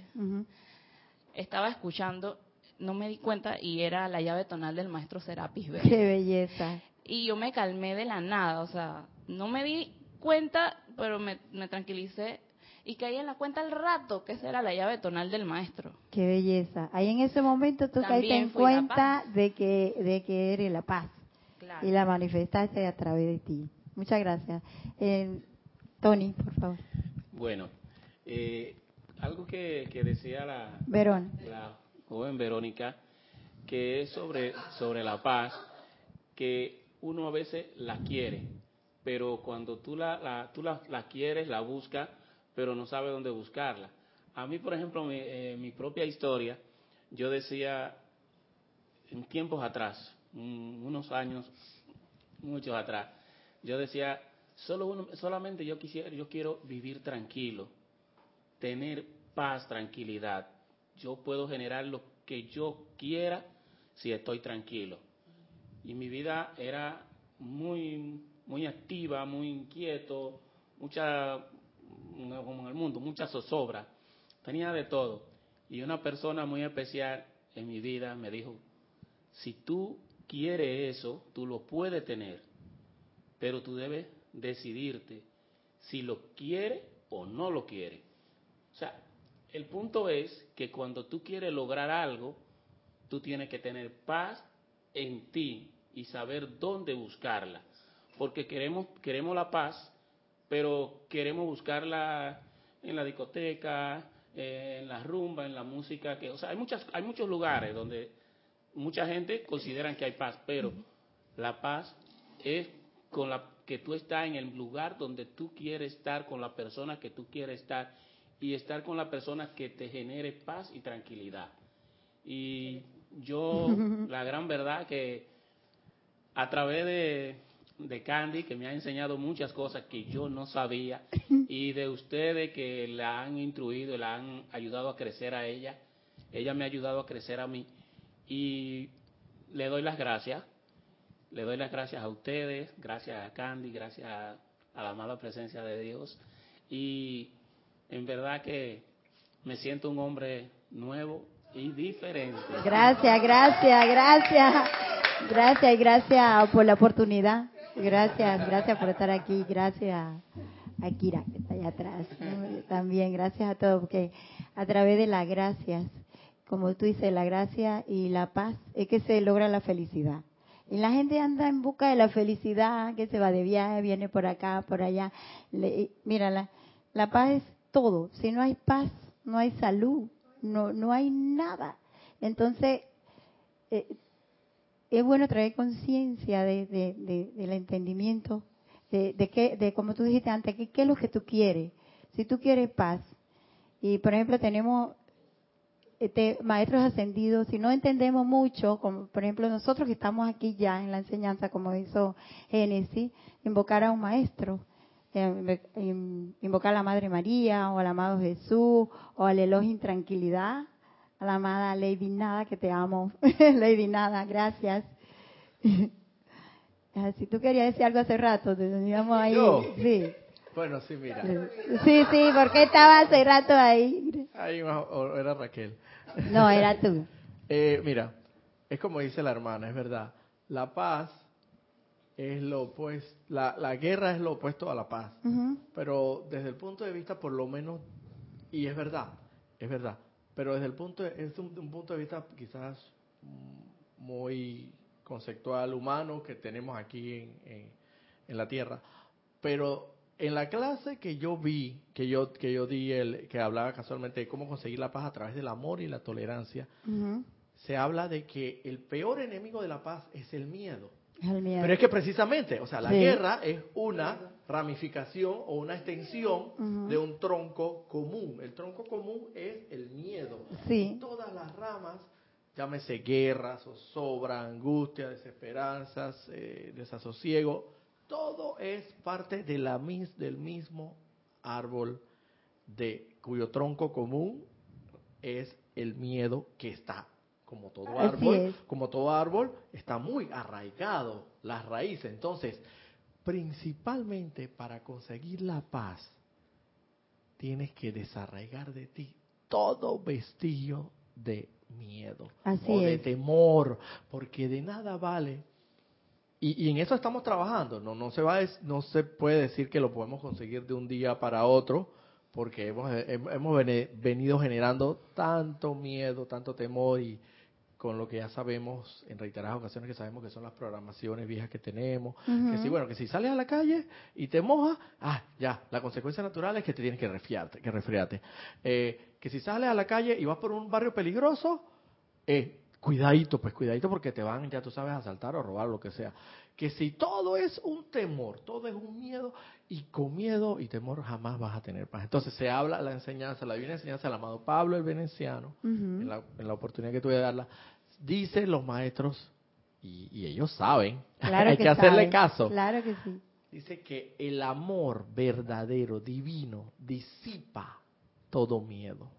estaba escuchando, no me di cuenta, y era la llave tonal del maestro Serapis. ¡Qué belleza! Y yo me calmé de la nada, o sea, no me di cuenta, pero me, me tranquilicé y caí en la cuenta al rato que esa era la llave tonal del maestro. Qué belleza. Ahí en ese momento tú caíste en cuenta de que, de que eres la paz y la manifestaste a través de ti. Muchas gracias. Eh, Tony, por favor. Bueno, eh, algo que, decía la, la joven Verónica, que es sobre, sobre la paz, que uno a veces la quiere, pero cuando tú la, la tú la, la quieres, la buscas, pero no sabe dónde buscarla. A mí, por ejemplo, mi, eh, propia historia, yo decía en tiempos atrás, unos años, muchos atrás, yo decía, solo uno, solamente yo quisiera, yo quiero vivir tranquilo, tener paz, tranquilidad. Yo puedo generar lo que yo quiera si estoy tranquilo. Y mi vida era muy, muy activa, muy inquieto, mucha, como en el mundo, mucha zozobra, tenía de todo. Y una persona muy especial en mi vida me dijo, si tú quieres eso, tú lo puedes tener, pero tú debes decidirte si lo quieres o no lo quieres. O sea, el punto es que cuando tú quieres lograr algo, tú tienes que tener paz en ti y saber dónde buscarla. Porque queremos, queremos la paz, pero queremos buscarla en la discoteca, eh, en la rumba, en la música, que, o sea, hay muchas, hay muchos lugares donde mucha gente considera que hay paz, pero la paz es con la que tú estás en el lugar donde tú quieres estar, con la persona que tú quieres estar y estar con la persona que te genere paz y tranquilidad. Y yo, la gran verdad que a través de, de Candy, que me ha enseñado muchas cosas que yo no sabía, y de ustedes que la han instruido, la han ayudado a crecer a ella. Ella me ha ayudado a crecer a mí. Y le doy las gracias. Le doy las gracias a ustedes, gracias a Candy, gracias a, la amada presencia de Dios. Y en verdad que me siento un hombre nuevo y diferente. Gracias, gracias, gracias. Gracias y gracias por la oportunidad. Gracias, gracias por estar aquí. Gracias a Kira, que está allá atrás. También, gracias a todos, porque a través de las gracias, como tú dices, la gracia y la paz, es que se logra la felicidad. Y la gente anda en busca de la felicidad, que se va de viaje, viene por acá, por allá. mira, la, la paz es todo. Si no hay paz, no hay salud, no, no hay nada. Entonces, eh, es bueno traer conciencia de, del entendimiento, de, de, que, de como tú dijiste antes, qué es lo que tú quieres. Si tú quieres paz, y por ejemplo tenemos este, maestros ascendidos, si no entendemos mucho, como por ejemplo nosotros que estamos aquí ya en la enseñanza, como hizo Génesis, invocar a un maestro, eh, invocar a la Madre María o al amado Jesús o al Elohim Tranquilidad, a la amada Lady Nada, que te amo, Lady Nada, gracias. Si tú querías decir algo hace rato, te teníamos ahí. Sí. Bueno, sí, mira. Sí, sí, porque estaba hace rato ahí. Ahí era Raquel. No, era tú. Eh, mira, es como dice la hermana, es verdad. La paz es lo opuesto, la, la guerra es lo opuesto a la paz. Pero desde el punto de vista, por lo menos, y es verdad, es verdad, pero desde el punto de, es un, punto de vista quizás muy conceptual, humano, que tenemos aquí en, en la Tierra. Pero en la clase que yo vi, que yo que yo di, el, que hablaba casualmente de cómo conseguir la paz a través del amor y la tolerancia, se habla de que el peor enemigo de la paz es el miedo. Pero es que precisamente, o sea, la guerra es una ramificación o una extensión de un tronco común. El tronco común es el miedo. Sí. todas las ramas, llámese guerra, zozobra, angustia, desesperanzas, eh, desasosiego, todo es parte de la del mismo árbol de cuyo tronco común es el miedo que está como todo árbol, como todo árbol está muy arraigado las raíces. Entonces, principalmente para conseguir la paz tienes que desarraigar de ti todo vestigio de miedo o de temor, porque de nada vale y, en eso estamos trabajando. No, no, se va no se puede decir que lo podemos conseguir de un día para otro, porque hemos, hemos venido generando tanto miedo, tanto temor y con lo que ya sabemos en reiteradas ocasiones que sabemos que son las programaciones viejas que tenemos, que si bueno, que si sales a la calle y te mojas, ah, ya, la consecuencia natural es que te tienes que resfriarte, que resfriarte. Eh, que si sales a la calle y vas por un barrio peligroso, eh, cuidadito, pues cuidadito porque te van, ya tú sabes, a asaltar o robar, lo que sea. Que si todo es un temor, todo es un miedo, y con miedo y temor jamás vas a tener paz. Entonces se habla la enseñanza, la divina enseñanza del amado Pablo el Veneciano, en, la, oportunidad que tuve de darla, dice los maestros, y, ellos saben, hay que, hacerle caso. Claro que sí. Dice que el amor verdadero, divino, disipa todo miedo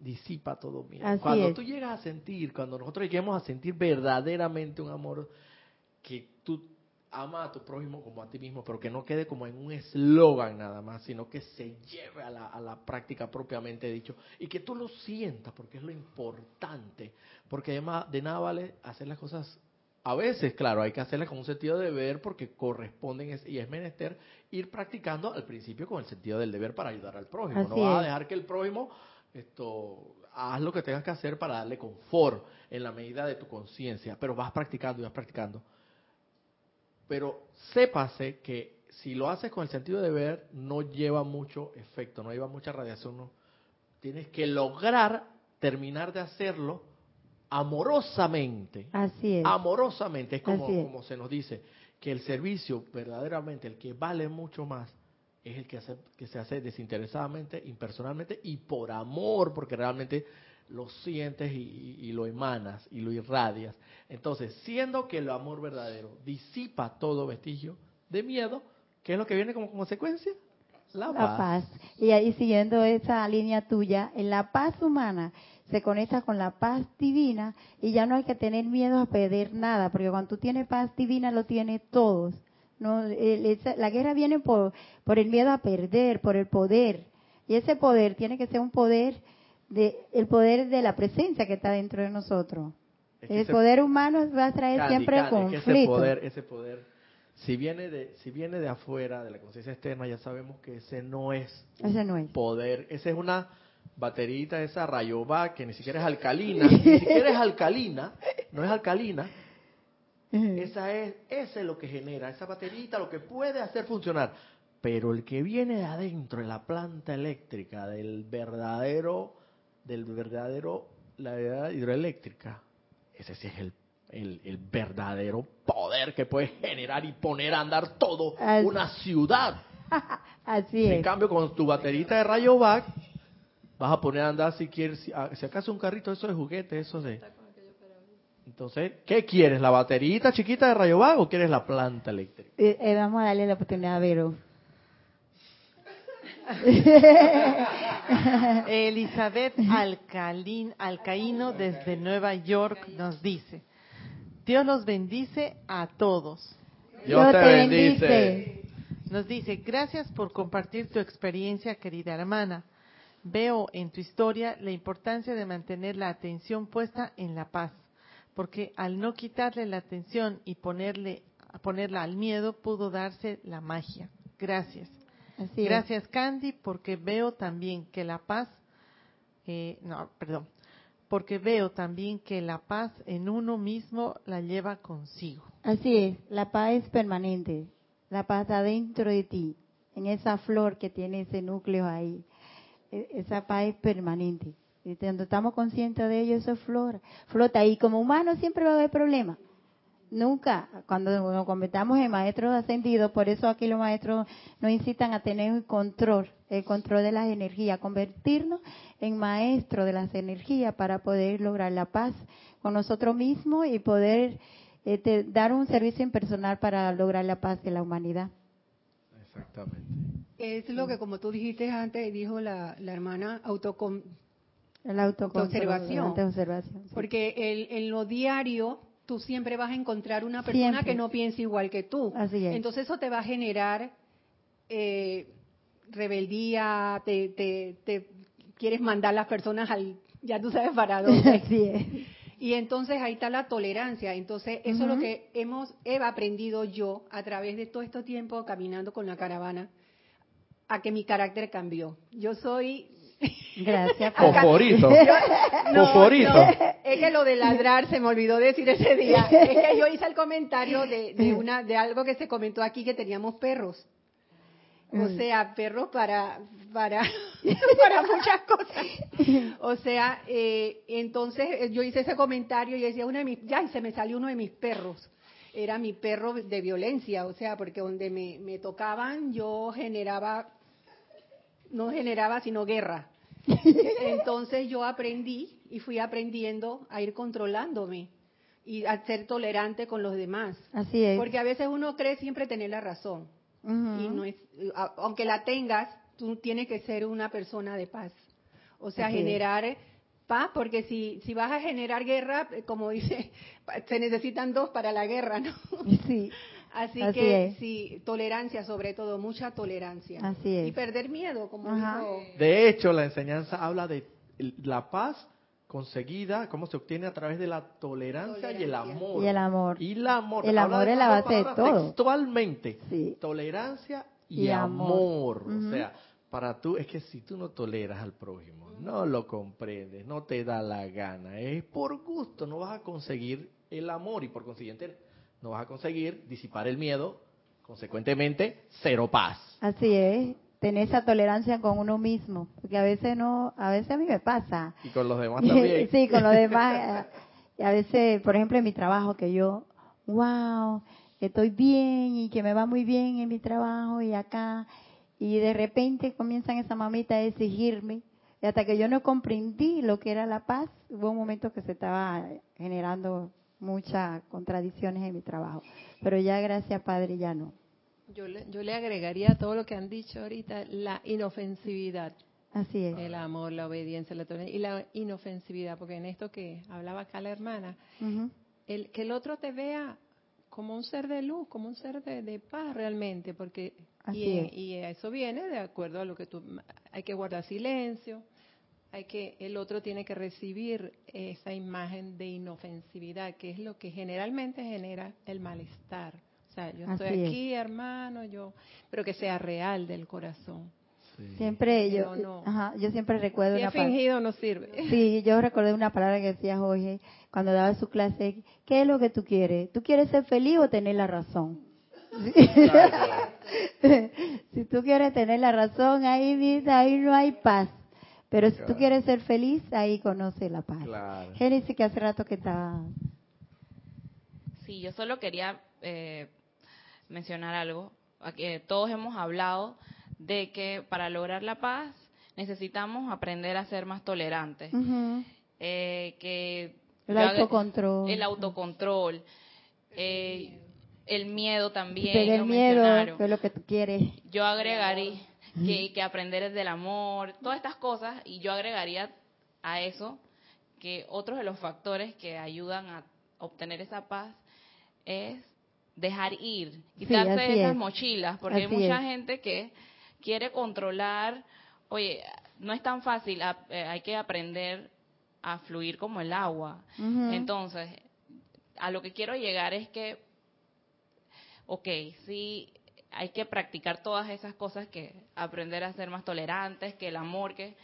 disipa todo miedo. cuando tú llegas a sentir, cuando nosotros lleguemos a sentir verdaderamente un amor que tú amas a tu prójimo como a ti mismo, pero que no quede como en un eslogan nada más, sino que se lleve a la, a la práctica propiamente dicho y que tú lo sientas, porque es lo importante, porque además de nada vale hacer las cosas a veces, claro, hay que hacerlas con un sentido de deber porque corresponden y es menester ir practicando al principio con el sentido del deber para ayudar al prójimo. no vas a dejar que el prójimo esto, haz lo que tengas que hacer para darle confort en la medida de tu conciencia, pero vas practicando y vas practicando. Pero sépase que si lo haces con el sentido de ver, no lleva mucho efecto, no lleva mucha radiación. No. Tienes que lograr terminar de hacerlo amorosamente. Así es. Amorosamente, es como, como se nos dice, que el servicio verdaderamente, el que vale mucho más, es el que, hace, que se hace desinteresadamente, impersonalmente y por amor, porque realmente lo sientes y, lo emanas y lo irradias. Entonces, siendo que el amor verdadero disipa todo vestigio de miedo, ¿qué es lo que viene como consecuencia? La, paz. Y ahí siguiendo esa línea tuya, en la paz humana se conecta con la paz divina y ya no hay que tener miedo a perder nada, porque cuando tú tienes paz divina lo tienes todos. No, la guerra viene por, por el miedo a perder, por el poder. Y ese poder tiene que ser un poder de el poder de la presencia que está dentro de nosotros. el poder humano va a traer siempre conflicto. ese poder, ese poder, si viene de si viene de afuera, de la conciencia externa, ya sabemos que ese no es ese no es. poder, ese es una baterita esa rayoba que ni siquiera es alcalina, ni siquiera es alcalina, no es alcalina, esa es, ese es lo que genera, esa baterita lo que puede hacer funcionar. Pero el que viene de adentro, de la planta eléctrica, del verdadero, del verdadero, la verdad hidroeléctrica, ese sí es el, el, verdadero poder que puede generar y poner a andar todo una ciudad. Así es. En cambio, con tu baterita de rayo back, vas a poner a andar si quieres, si, ah, acaso un carrito, eso de juguete, eso de... Entonces, ¿qué quieres? ¿La baterita chiquita de rayo vago o quieres la planta eléctrica? Eh, eh, vamos a darle la oportunidad a Vero. Elizabeth Alcalín, Alcaíno desde Nueva York nos dice, Dios los bendice a todos. Dios te bendice. Nos dice, gracias por compartir tu experiencia, querida hermana. Veo en tu historia la importancia de mantener la atención puesta en la paz porque al no quitarle la atención y ponerle ponerla al miedo pudo darse la magia. Gracias. Gracias Candy porque veo también que la paz eh, no, perdón, porque veo también que la paz en uno mismo la lleva consigo. Así es, la paz es permanente, la paz está dentro de ti, en esa flor que tiene ese núcleo ahí. E, esa paz es permanente. Y cuando estamos conscientes de ello, eso flora, flota. Y como humano siempre va a haber problemas. Nunca, cuando nos convertamos en maestros ascendidos, por eso aquí los maestros nos incitan a tener el control, el control de las energías, convertirnos en maestros de las energías para poder lograr la paz con nosotros mismos y poder este, dar un servicio impersonal para lograr la paz de la humanidad. Exactamente. Es lo que, como tú dijiste antes, dijo la, la hermana, autocom la autoobservación. Porque en lo diario tú siempre vas a encontrar una persona que no piensa igual que tú. Así es. Entonces eso te va a generar eh, rebeldía, te, te, quieres mandar las personas al, ya tú sabes para dónde. Así es. Y entonces ahí está la tolerancia. Entonces eso es lo que hemos he aprendido yo a través de todo este tiempo caminando con la caravana, a que mi carácter cambió. Yo soy Gracias. Favorito. es que lo de ladrar se me olvidó decir ese día. Es que yo hice el comentario de, de, una, de algo que se comentó aquí que teníamos perros. O mm. sea, perros para, para, para muchas cosas. O sea, eh, entonces eh, yo hice ese comentario y decía, una de mis, ya, y se me salió uno de mis perros. Era mi perro de violencia, o sea, porque donde me, me tocaban yo generaba no generaba sino guerra. Entonces yo aprendí y fui aprendiendo a ir controlándome y a ser tolerante con los demás. Así es. Porque a veces uno cree siempre tener la razón. Y no es, aunque la tengas, tú tienes que ser una persona de paz. O sea, generar paz, porque si, si vas a generar guerra, como dice, se necesitan dos para la guerra, ¿no? Sí. Así, que sí, tolerancia sobre todo, mucha tolerancia. Así es. Y perder miedo, como dijo. De hecho, la enseñanza habla de la paz conseguida, cómo se obtiene a través de la tolerancia, y el amor. Y el amor. Y el amor. El amor es la base de todo. Textualmente. Tolerancia y, amor. O sea, para tú, es que si tú no toleras al prójimo, no lo comprendes, no te da la gana, es por gusto, no vas a conseguir el amor y por consiguiente no vas a conseguir disipar el miedo, consecuentemente, cero paz. Así es, tener esa tolerancia con uno mismo, porque a veces no, a veces a mí me pasa. Y con los demás también. sí, con los demás. Y a veces, por ejemplo, en mi trabajo, que yo, wow, estoy bien y que me va muy bien en mi trabajo y acá, y de repente comienzan esa mamita a exigirme, y hasta que yo no comprendí lo que era la paz, hubo un momento que se estaba generando muchas contradicciones en mi trabajo. Pero ya gracias Padre ya no. Yo le, yo le agregaría a todo lo que han dicho ahorita la inofensividad. Así es. El amor, la obediencia, la tolerancia y la inofensividad, porque en esto que hablaba acá la hermana, el, que el otro te vea como un ser de luz, como un ser de, paz realmente, porque y, y, eso viene de acuerdo a lo que tú hay que guardar silencio, hay que el otro tiene que recibir esa imagen de inofensividad, que es lo que generalmente genera el malestar. O sea, yo estoy aquí, hermano, yo, pero que sea real del corazón. Siempre yo, yo siempre recuerdo si una fingido no sirve. Sí, yo recordé una palabra que decía Jorge cuando daba su clase, ¿qué es lo que tú quieres? ¿Tú quieres ser feliz o tener la razón? si tú quieres tener la razón, ahí, ahí no hay paz. Pero si tú quieres ser feliz, ahí conoce la paz. Génesis, que hace rato que estaba... Sí, yo solo quería eh, mencionar algo. Todos hemos hablado de que para lograr la paz necesitamos aprender a ser más tolerantes. eh, que el autocontrol. El autocontrol. Eh, el miedo también. el miedo, que es lo que tú quieres. Yo agregaría que, que aprender es del amor, todas estas cosas, y yo agregaría a eso que otros de los factores que ayudan a obtener esa paz es dejar ir, quitarse esas mochilas, porque hay mucha gente que quiere controlar, oye, no es tan fácil, eh, hay que aprender a fluir como el agua. Entonces, a lo que quiero llegar es que, ok, sí, hay que practicar todas esas cosas que aprender a ser más tolerantes, que el amor, que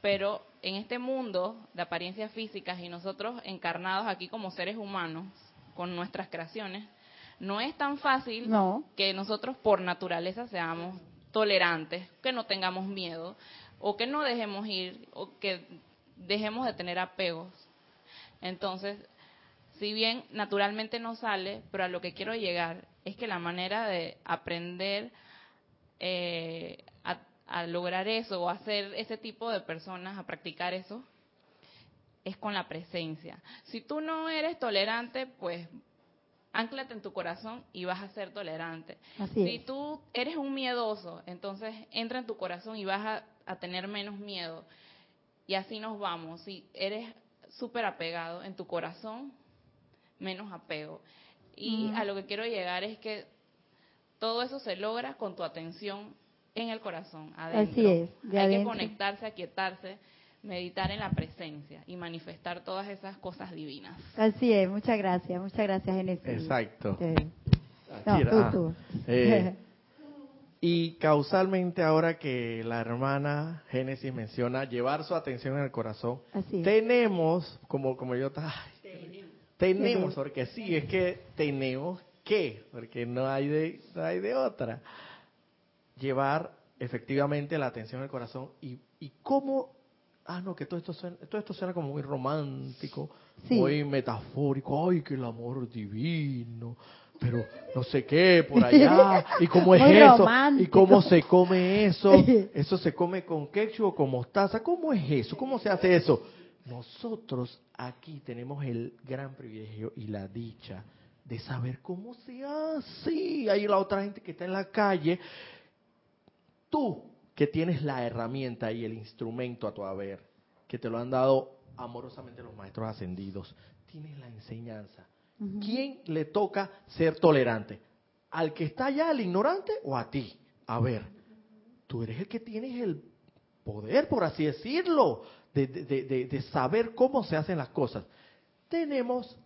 pero en este mundo de apariencias físicas y nosotros encarnados aquí como seres humanos con nuestras creaciones, no es tan fácil que nosotros por naturaleza seamos tolerantes, que no tengamos miedo o que no dejemos ir o que dejemos de tener apegos. Entonces, si bien naturalmente no sale, pero a lo que quiero llegar es que la manera de aprender eh, a, a, lograr eso o hacer ese tipo de personas, a practicar eso, es con la presencia. Si tú no eres tolerante, pues anclate en tu corazón y vas a ser tolerante. si tú eres un miedoso, entonces entra en tu corazón y vas a, a tener menos miedo. Y así nos vamos. Si eres súper apegado en tu corazón, menos apego. Y a lo que quiero llegar es que todo eso se logra con tu atención en el corazón, adentro. Así es. Hay que conectarse, aquietarse, meditar en la presencia y manifestar todas esas cosas divinas. Así es. Muchas gracias. Muchas gracias, Genesis. Exacto. No, tú, eh, y causalmente ahora que la hermana Génesis menciona llevar su atención en el corazón, tenemos, como, como yo, tenemos, porque sí, es que tenemos que, porque no hay de, no hay de otra, llevar efectivamente la atención al corazón y, y cómo, ah, no, que todo esto suena, todo esto suena como muy romántico, muy metafórico, ay, que el amor divino, pero no sé qué, por allá, y cómo es eso, y cómo se come eso, eso se come con ketchup o con mostaza, ¿cómo es eso? ¿Cómo se hace eso? Nosotros aquí tenemos el gran privilegio y la dicha de saber cómo se hace. Hay la otra gente que está en la calle. Tú que tienes la herramienta y el instrumento a tu haber, que te lo han dado amorosamente los maestros ascendidos, tienes la enseñanza. ¿Quién le toca ser tolerante? ¿Al que está allá, al ignorante, o a ti? A ver, tú eres el que tienes el poder, por así decirlo, de, saber cómo se hacen las cosas. Tenemos,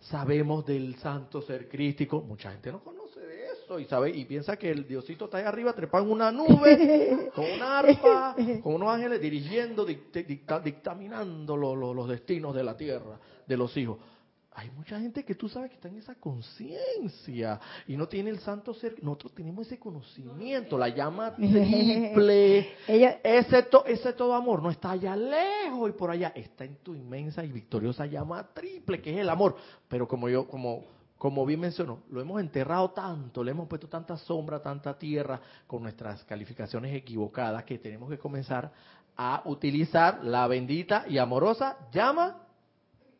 sabemos del santo ser crístico, mucha gente no conoce de eso y sabe y piensa que el Diosito está ahí arriba trepado en una nube, con una arpa, con unos ángeles dirigiendo, dictaminando los destinos de la tierra, de los hijos hay mucha gente que tú sabes que está en esa conciencia y no tiene el santo ser. Nosotros tenemos ese conocimiento, la llama triple. ese, ese todo amor no está allá lejos y por allá, está en tu inmensa y victoriosa llama triple, que es el amor. Pero como yo, como, como bien mencionó, lo hemos enterrado tanto, le hemos puesto tanta sombra, tanta tierra con nuestras calificaciones equivocadas que tenemos que comenzar a utilizar la bendita y amorosa llama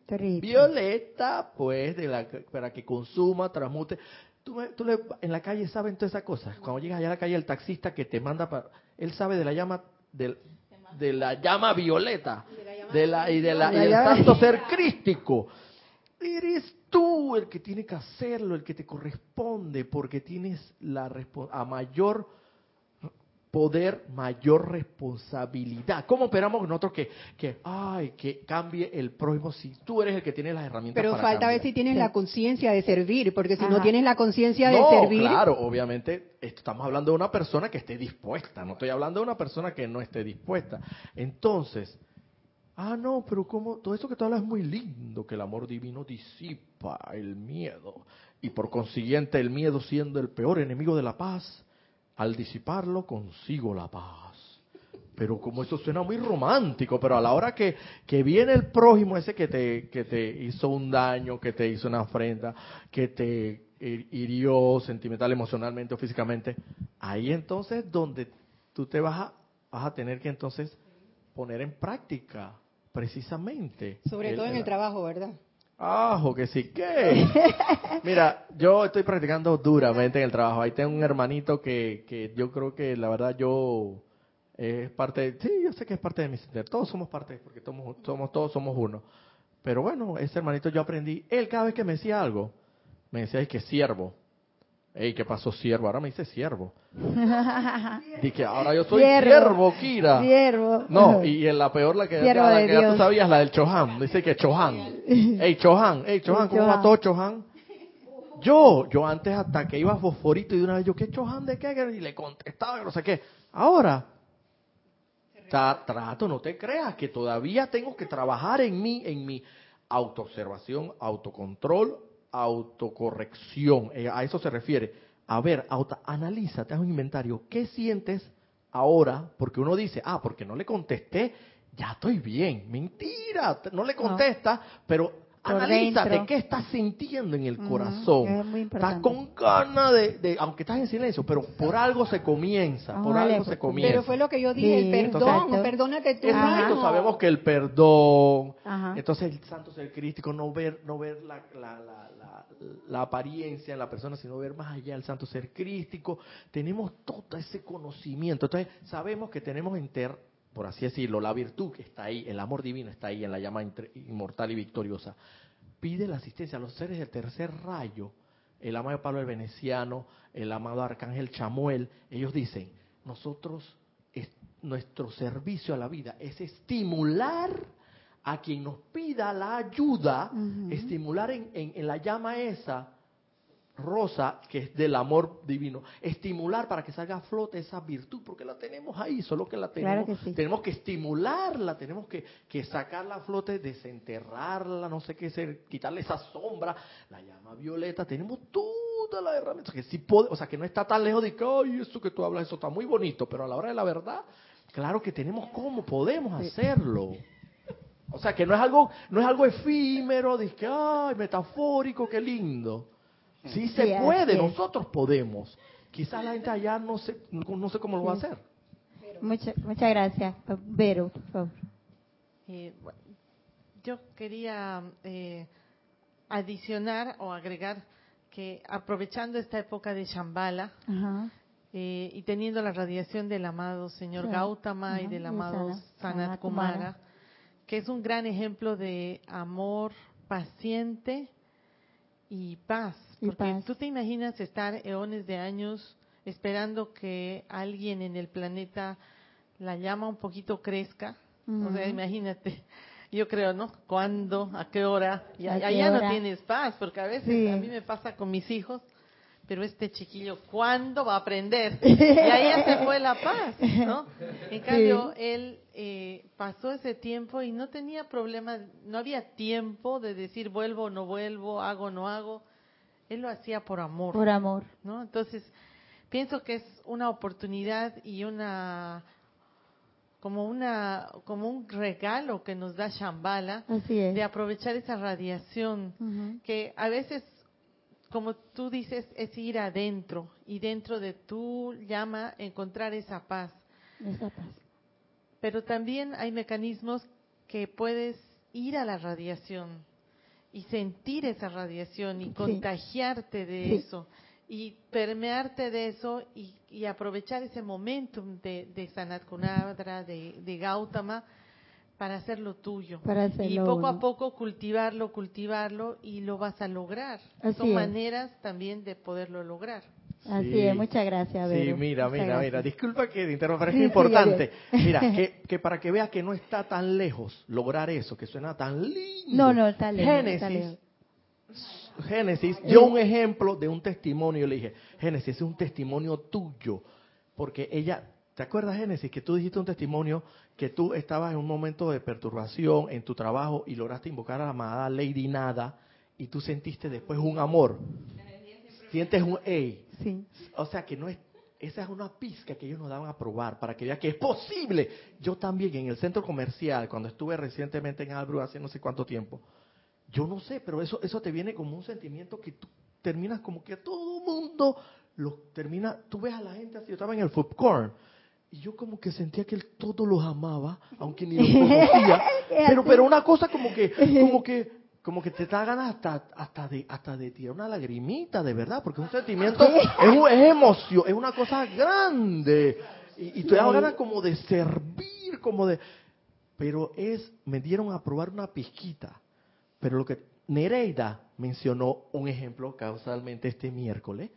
Violeta, pues, de la, para que consuma, transmute. Tú, tú le, en la calle saben todas esas cosas. Cuando llegas allá a la calle, el taxista que te manda para... Él sabe de la llama, de, de la llama violeta, de la, y, de la, y del santo ser crístico. Eres tú el que tiene que hacerlo, el que te corresponde, porque tienes la a mayor poder, mayor responsabilidad. ¿Cómo operamos nosotros que, que, ay, que cambie el prójimo si tú eres el que tiene las herramientas Pero falta ver si tienes la conciencia de servir, porque si no tienes la conciencia de servir... claro, obviamente estamos hablando de una persona que esté dispuesta, no estoy hablando de una persona que no esté dispuesta. Entonces, ah, no, pero como todo eso que tú hablas es muy lindo, que el amor divino disipa el miedo. y por consiguiente el miedo siendo el peor enemigo de la paz, al disiparlo consigo la paz. Pero como eso suena muy romántico, pero a la hora que, que viene el prójimo ese que te, que te hizo un daño, que te hizo una afrenta, que te hirió sentimental, emocionalmente o físicamente, ahí entonces donde tú te vas a, vas a tener que entonces poner en práctica precisamente. Sobre todo en el trabajo, ¿verdad? Ajo, que sí, ¿qué? Mira, yo estoy practicando duramente en el trabajo. Ahí tengo un hermanito que, que yo creo que la verdad yo es parte, sí, yo sé que es parte de mi ser. Todos somos parte, porque somos, somos, todos somos uno. Pero bueno, ese hermanito yo aprendí, él cada vez que me decía algo, me decía, es que siervo. Ey, ¿qué pasó siervo? Ahora me dice siervo. Dije, ahora yo soy siervo, Kira. Siervo. No, y en la peor, la que, la, que ya tú sabías, la del Chohan. Dice que Chohan. Ey, Chohan, ey, Chohan, ¿cómo va todo Chohan? Yo, yo antes hasta que iba a fosforito y de una vez yo, ¿qué Chohan de qué? Y le contestaba, no sé qué. Ahora, trato, no te creas, que todavía tengo que trabajar en mí, en mi autoobservación, autocontrol, autocorrección. Eh, a eso se refiere. A ver, auto, analízate, haz un inventario. ¿Qué sientes ahora? Porque uno dice, ah, porque no le contesté, ya estoy bien. Mentira, no le contesta, pero Analízate, ¿qué estás sintiendo en el corazón? estás con ganas de, aunque estás en silencio, pero por algo se comienza, por algo se comienza. Pero fue lo que yo dije, el perdón, perdónate tú. Exacto, sabemos que el perdón, entonces el santo ser crístico, no ver, no ver la, la, la, la, apariencia en la persona, sino ver más allá el santo ser crístico. Tenemos todo ese conocimiento, entonces sabemos que tenemos enter por así decirlo, la virtud que está ahí, el amor divino está ahí en la llama inmortal y victoriosa, pide la asistencia a los seres del tercer rayo, el amado Pablo el Veneciano, el amado Arcángel Chamuel, ellos dicen, nosotros, nuestro servicio a la vida es estimular a quien nos pida la ayuda, estimular en, en la llama esa, rosa, que es del amor divino, estimular para que salga a flote esa virtud, porque la tenemos ahí, solo que la tenemos, que tenemos que estimularla, tenemos que, que sacarla a flote, desenterrarla, no sé qué ser, quitarle esa sombra, la llama violeta, tenemos todas las herramientas, que sí puede, o sea, que no está tan lejos de que, ay, eso que tú hablas, eso está muy bonito, pero a la hora de la verdad, claro que tenemos cómo, podemos hacerlo. O sea, que no es algo, no es algo efímero, de que, ay, metafórico, qué lindo. Sí se puede, nosotros podemos. Quizás la gente allá no sé, no sé cómo lo va a hacer. Muchas, muchas gracias. Vero, por favor. Eh, yo quería eh, adicionar o agregar que aprovechando esta época de Shambhala eh, y teniendo la radiación del amado señor Gautama y del amado Sanat Kumara, que es un gran ejemplo de amor paciente y paz, porque tú te imaginas estar eones de años esperando que alguien en el planeta la llama un poquito crezca. O sea, imagínate. Yo creo, ¿no? ¿Cuándo? ¿A qué hora? Y allá no tienes paz, porque a veces a mí me pasa con mis hijos, pero este chiquillo, ¿cuándo va a aprender? Y ahí se fue la paz, ¿no? En cambio, él eh, pasó ese tiempo y no tenía problema, no había tiempo de decir vuelvo o no vuelvo, hago o no hago él lo hacía por amor. Por amor. ¿no? Entonces, pienso que es una oportunidad y una como una como un regalo que nos da Shambhala de aprovechar esa radiación que a veces como tú dices es ir adentro y dentro de tu llama encontrar esa paz. Esa paz. Pero también hay mecanismos que puedes ir a la radiación y sentir esa radiación y contagiarte de eso y permearte de eso y, aprovechar ese momentum de, de Sanat Kunadra, de, Gautama, para hacerlo tuyo. y poco a poco cultivarlo, cultivarlo y lo vas a lograr. Son maneras también de poderlo lograr. Así es, muchas gracias. Sí, mira, mira, mira. Disculpa que te interrumpa, pero es importante. mira, que, que, para que veas que no está tan lejos lograr eso, que suena tan lindo. No, no, está lejos. Génesis, Génesis dio un ejemplo de un testimonio. Le dije, Génesis es un testimonio tuyo. Porque ella, ¿te acuerdas, Génesis, que tú dijiste un testimonio que tú estabas en un momento de perturbación en tu trabajo y lograste invocar a la amada Lady Nada y tú sentiste después un amor? Sientes un ey. Sí. O sea que no es esa es una pizca que ellos nos daban a probar para que vea que es posible. Yo también en el centro comercial, cuando estuve recientemente en Albru hace no sé cuánto tiempo, yo no sé, pero eso, eso te viene como un sentimiento que tú terminas como que todo mundo lo termina, tú ves a la gente así, yo estaba en el food corn, y yo como que sentía que él todo los amaba, aunque ni los conocía, pero, pero una cosa como que, como que, como que te da ganas hasta, hasta de, hasta de tirar una lagrimita, de verdad, porque es un sentimiento, es, es emoción, es una cosa grande, y, y te da ganas como de servir, como de, pero es, me dieron a probar una pizquita, pero lo que Nereida mencionó un ejemplo causalmente este miércoles,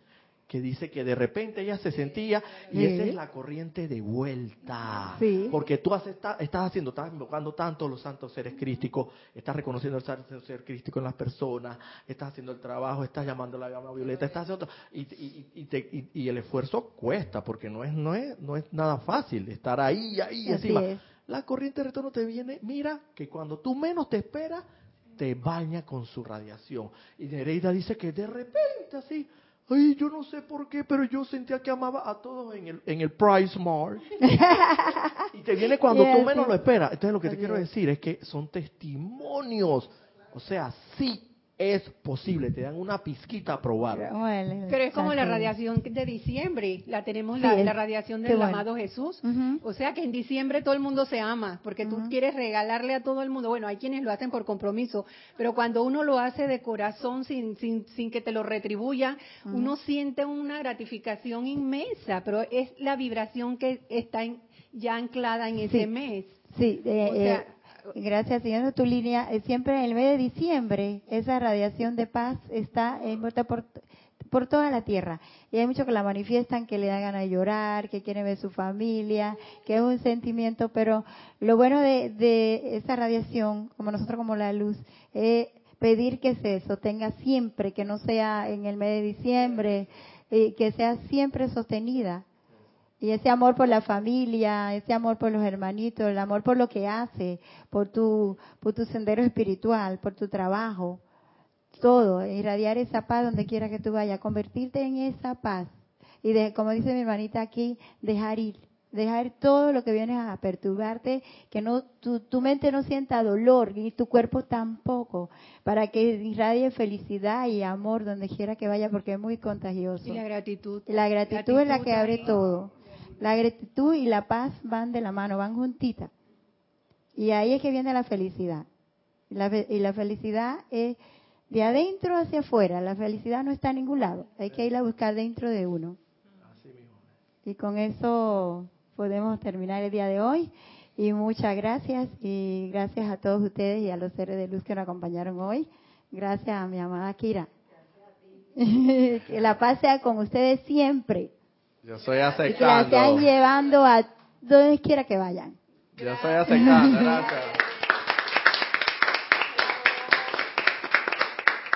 que dice que de repente ella se sentía y esa es la corriente de vuelta. Porque tú estás haciendo, estás invocando tanto los santos seres crísticos, estás reconociendo el santo ser crístico en las personas, estás haciendo el trabajo, estás llamando a la llama violeta, estás haciendo y, y, y, el esfuerzo cuesta porque no es no es no es nada fácil estar ahí ahí encima. La corriente de retorno te viene, mira que cuando tú menos te esperas te baña con su radiación. Y Nereida dice que de repente así Ay, yo no sé por qué, pero yo sentía que amaba a todos en el, en el Price Mart. y te viene cuando tú menos lo esperas. Entonces lo que te quiero decir es que son testimonios. O sea, sí es posible, te dan una pizquita a probar. Pero es como la radiación de diciembre, la tenemos la, radiación del amado Jesús. O sea que en diciembre todo el mundo se ama, porque tú quieres regalarle a todo el mundo. Bueno, hay quienes lo hacen por compromiso, pero cuando uno lo hace de corazón sin, sin, sin que te lo retribuya, uno siente una gratificación inmensa, pero es la vibración que está ya anclada en ese mes. Sí, eh, eh, Gracias, siguiendo tu línea, eh, siempre en el mes de diciembre esa radiación de paz está envuelta por, por toda la tierra. Y hay muchos que la manifiestan, que le dan ganas llorar, que quieren ver su familia, que es un sentimiento, pero lo bueno de, de esa radiación, como nosotros como la luz, es pedir que se sostenga siempre, que no sea en el mes de diciembre, eh, que sea siempre sostenida y ese amor por la familia, ese amor por los hermanitos, el amor por lo que hace, por tu, por tu sendero espiritual, por tu trabajo, todo, irradiar esa paz donde quiera que tú vayas, convertirte en esa paz. Y de, como dice mi hermanita aquí, dejar ir, dejar todo lo que viene a perturbarte, que no tu, tu mente no sienta dolor, ni tu cuerpo tampoco, para que irradie felicidad y amor donde quiera que vaya, porque es muy contagioso. Y la gratitud. la gratitud, es la que abre todo. La gratitud y la paz van de la mano, van juntitas. Y ahí es que viene la felicidad. y la felicidad es de adentro hacia afuera. La felicidad no está en ningún lado. Hay que ir a buscar dentro de uno. Y con eso podemos terminar el día de hoy. Y muchas gracias. Y gracias a todos ustedes y a los seres de luz que nos acompañaron hoy. Gracias a mi amada Kira. que la paz sea con ustedes siempre. Yo soy aceptando. Y que la estén llevando a donde quiera que vayan. Yo soy aceptando, gracias.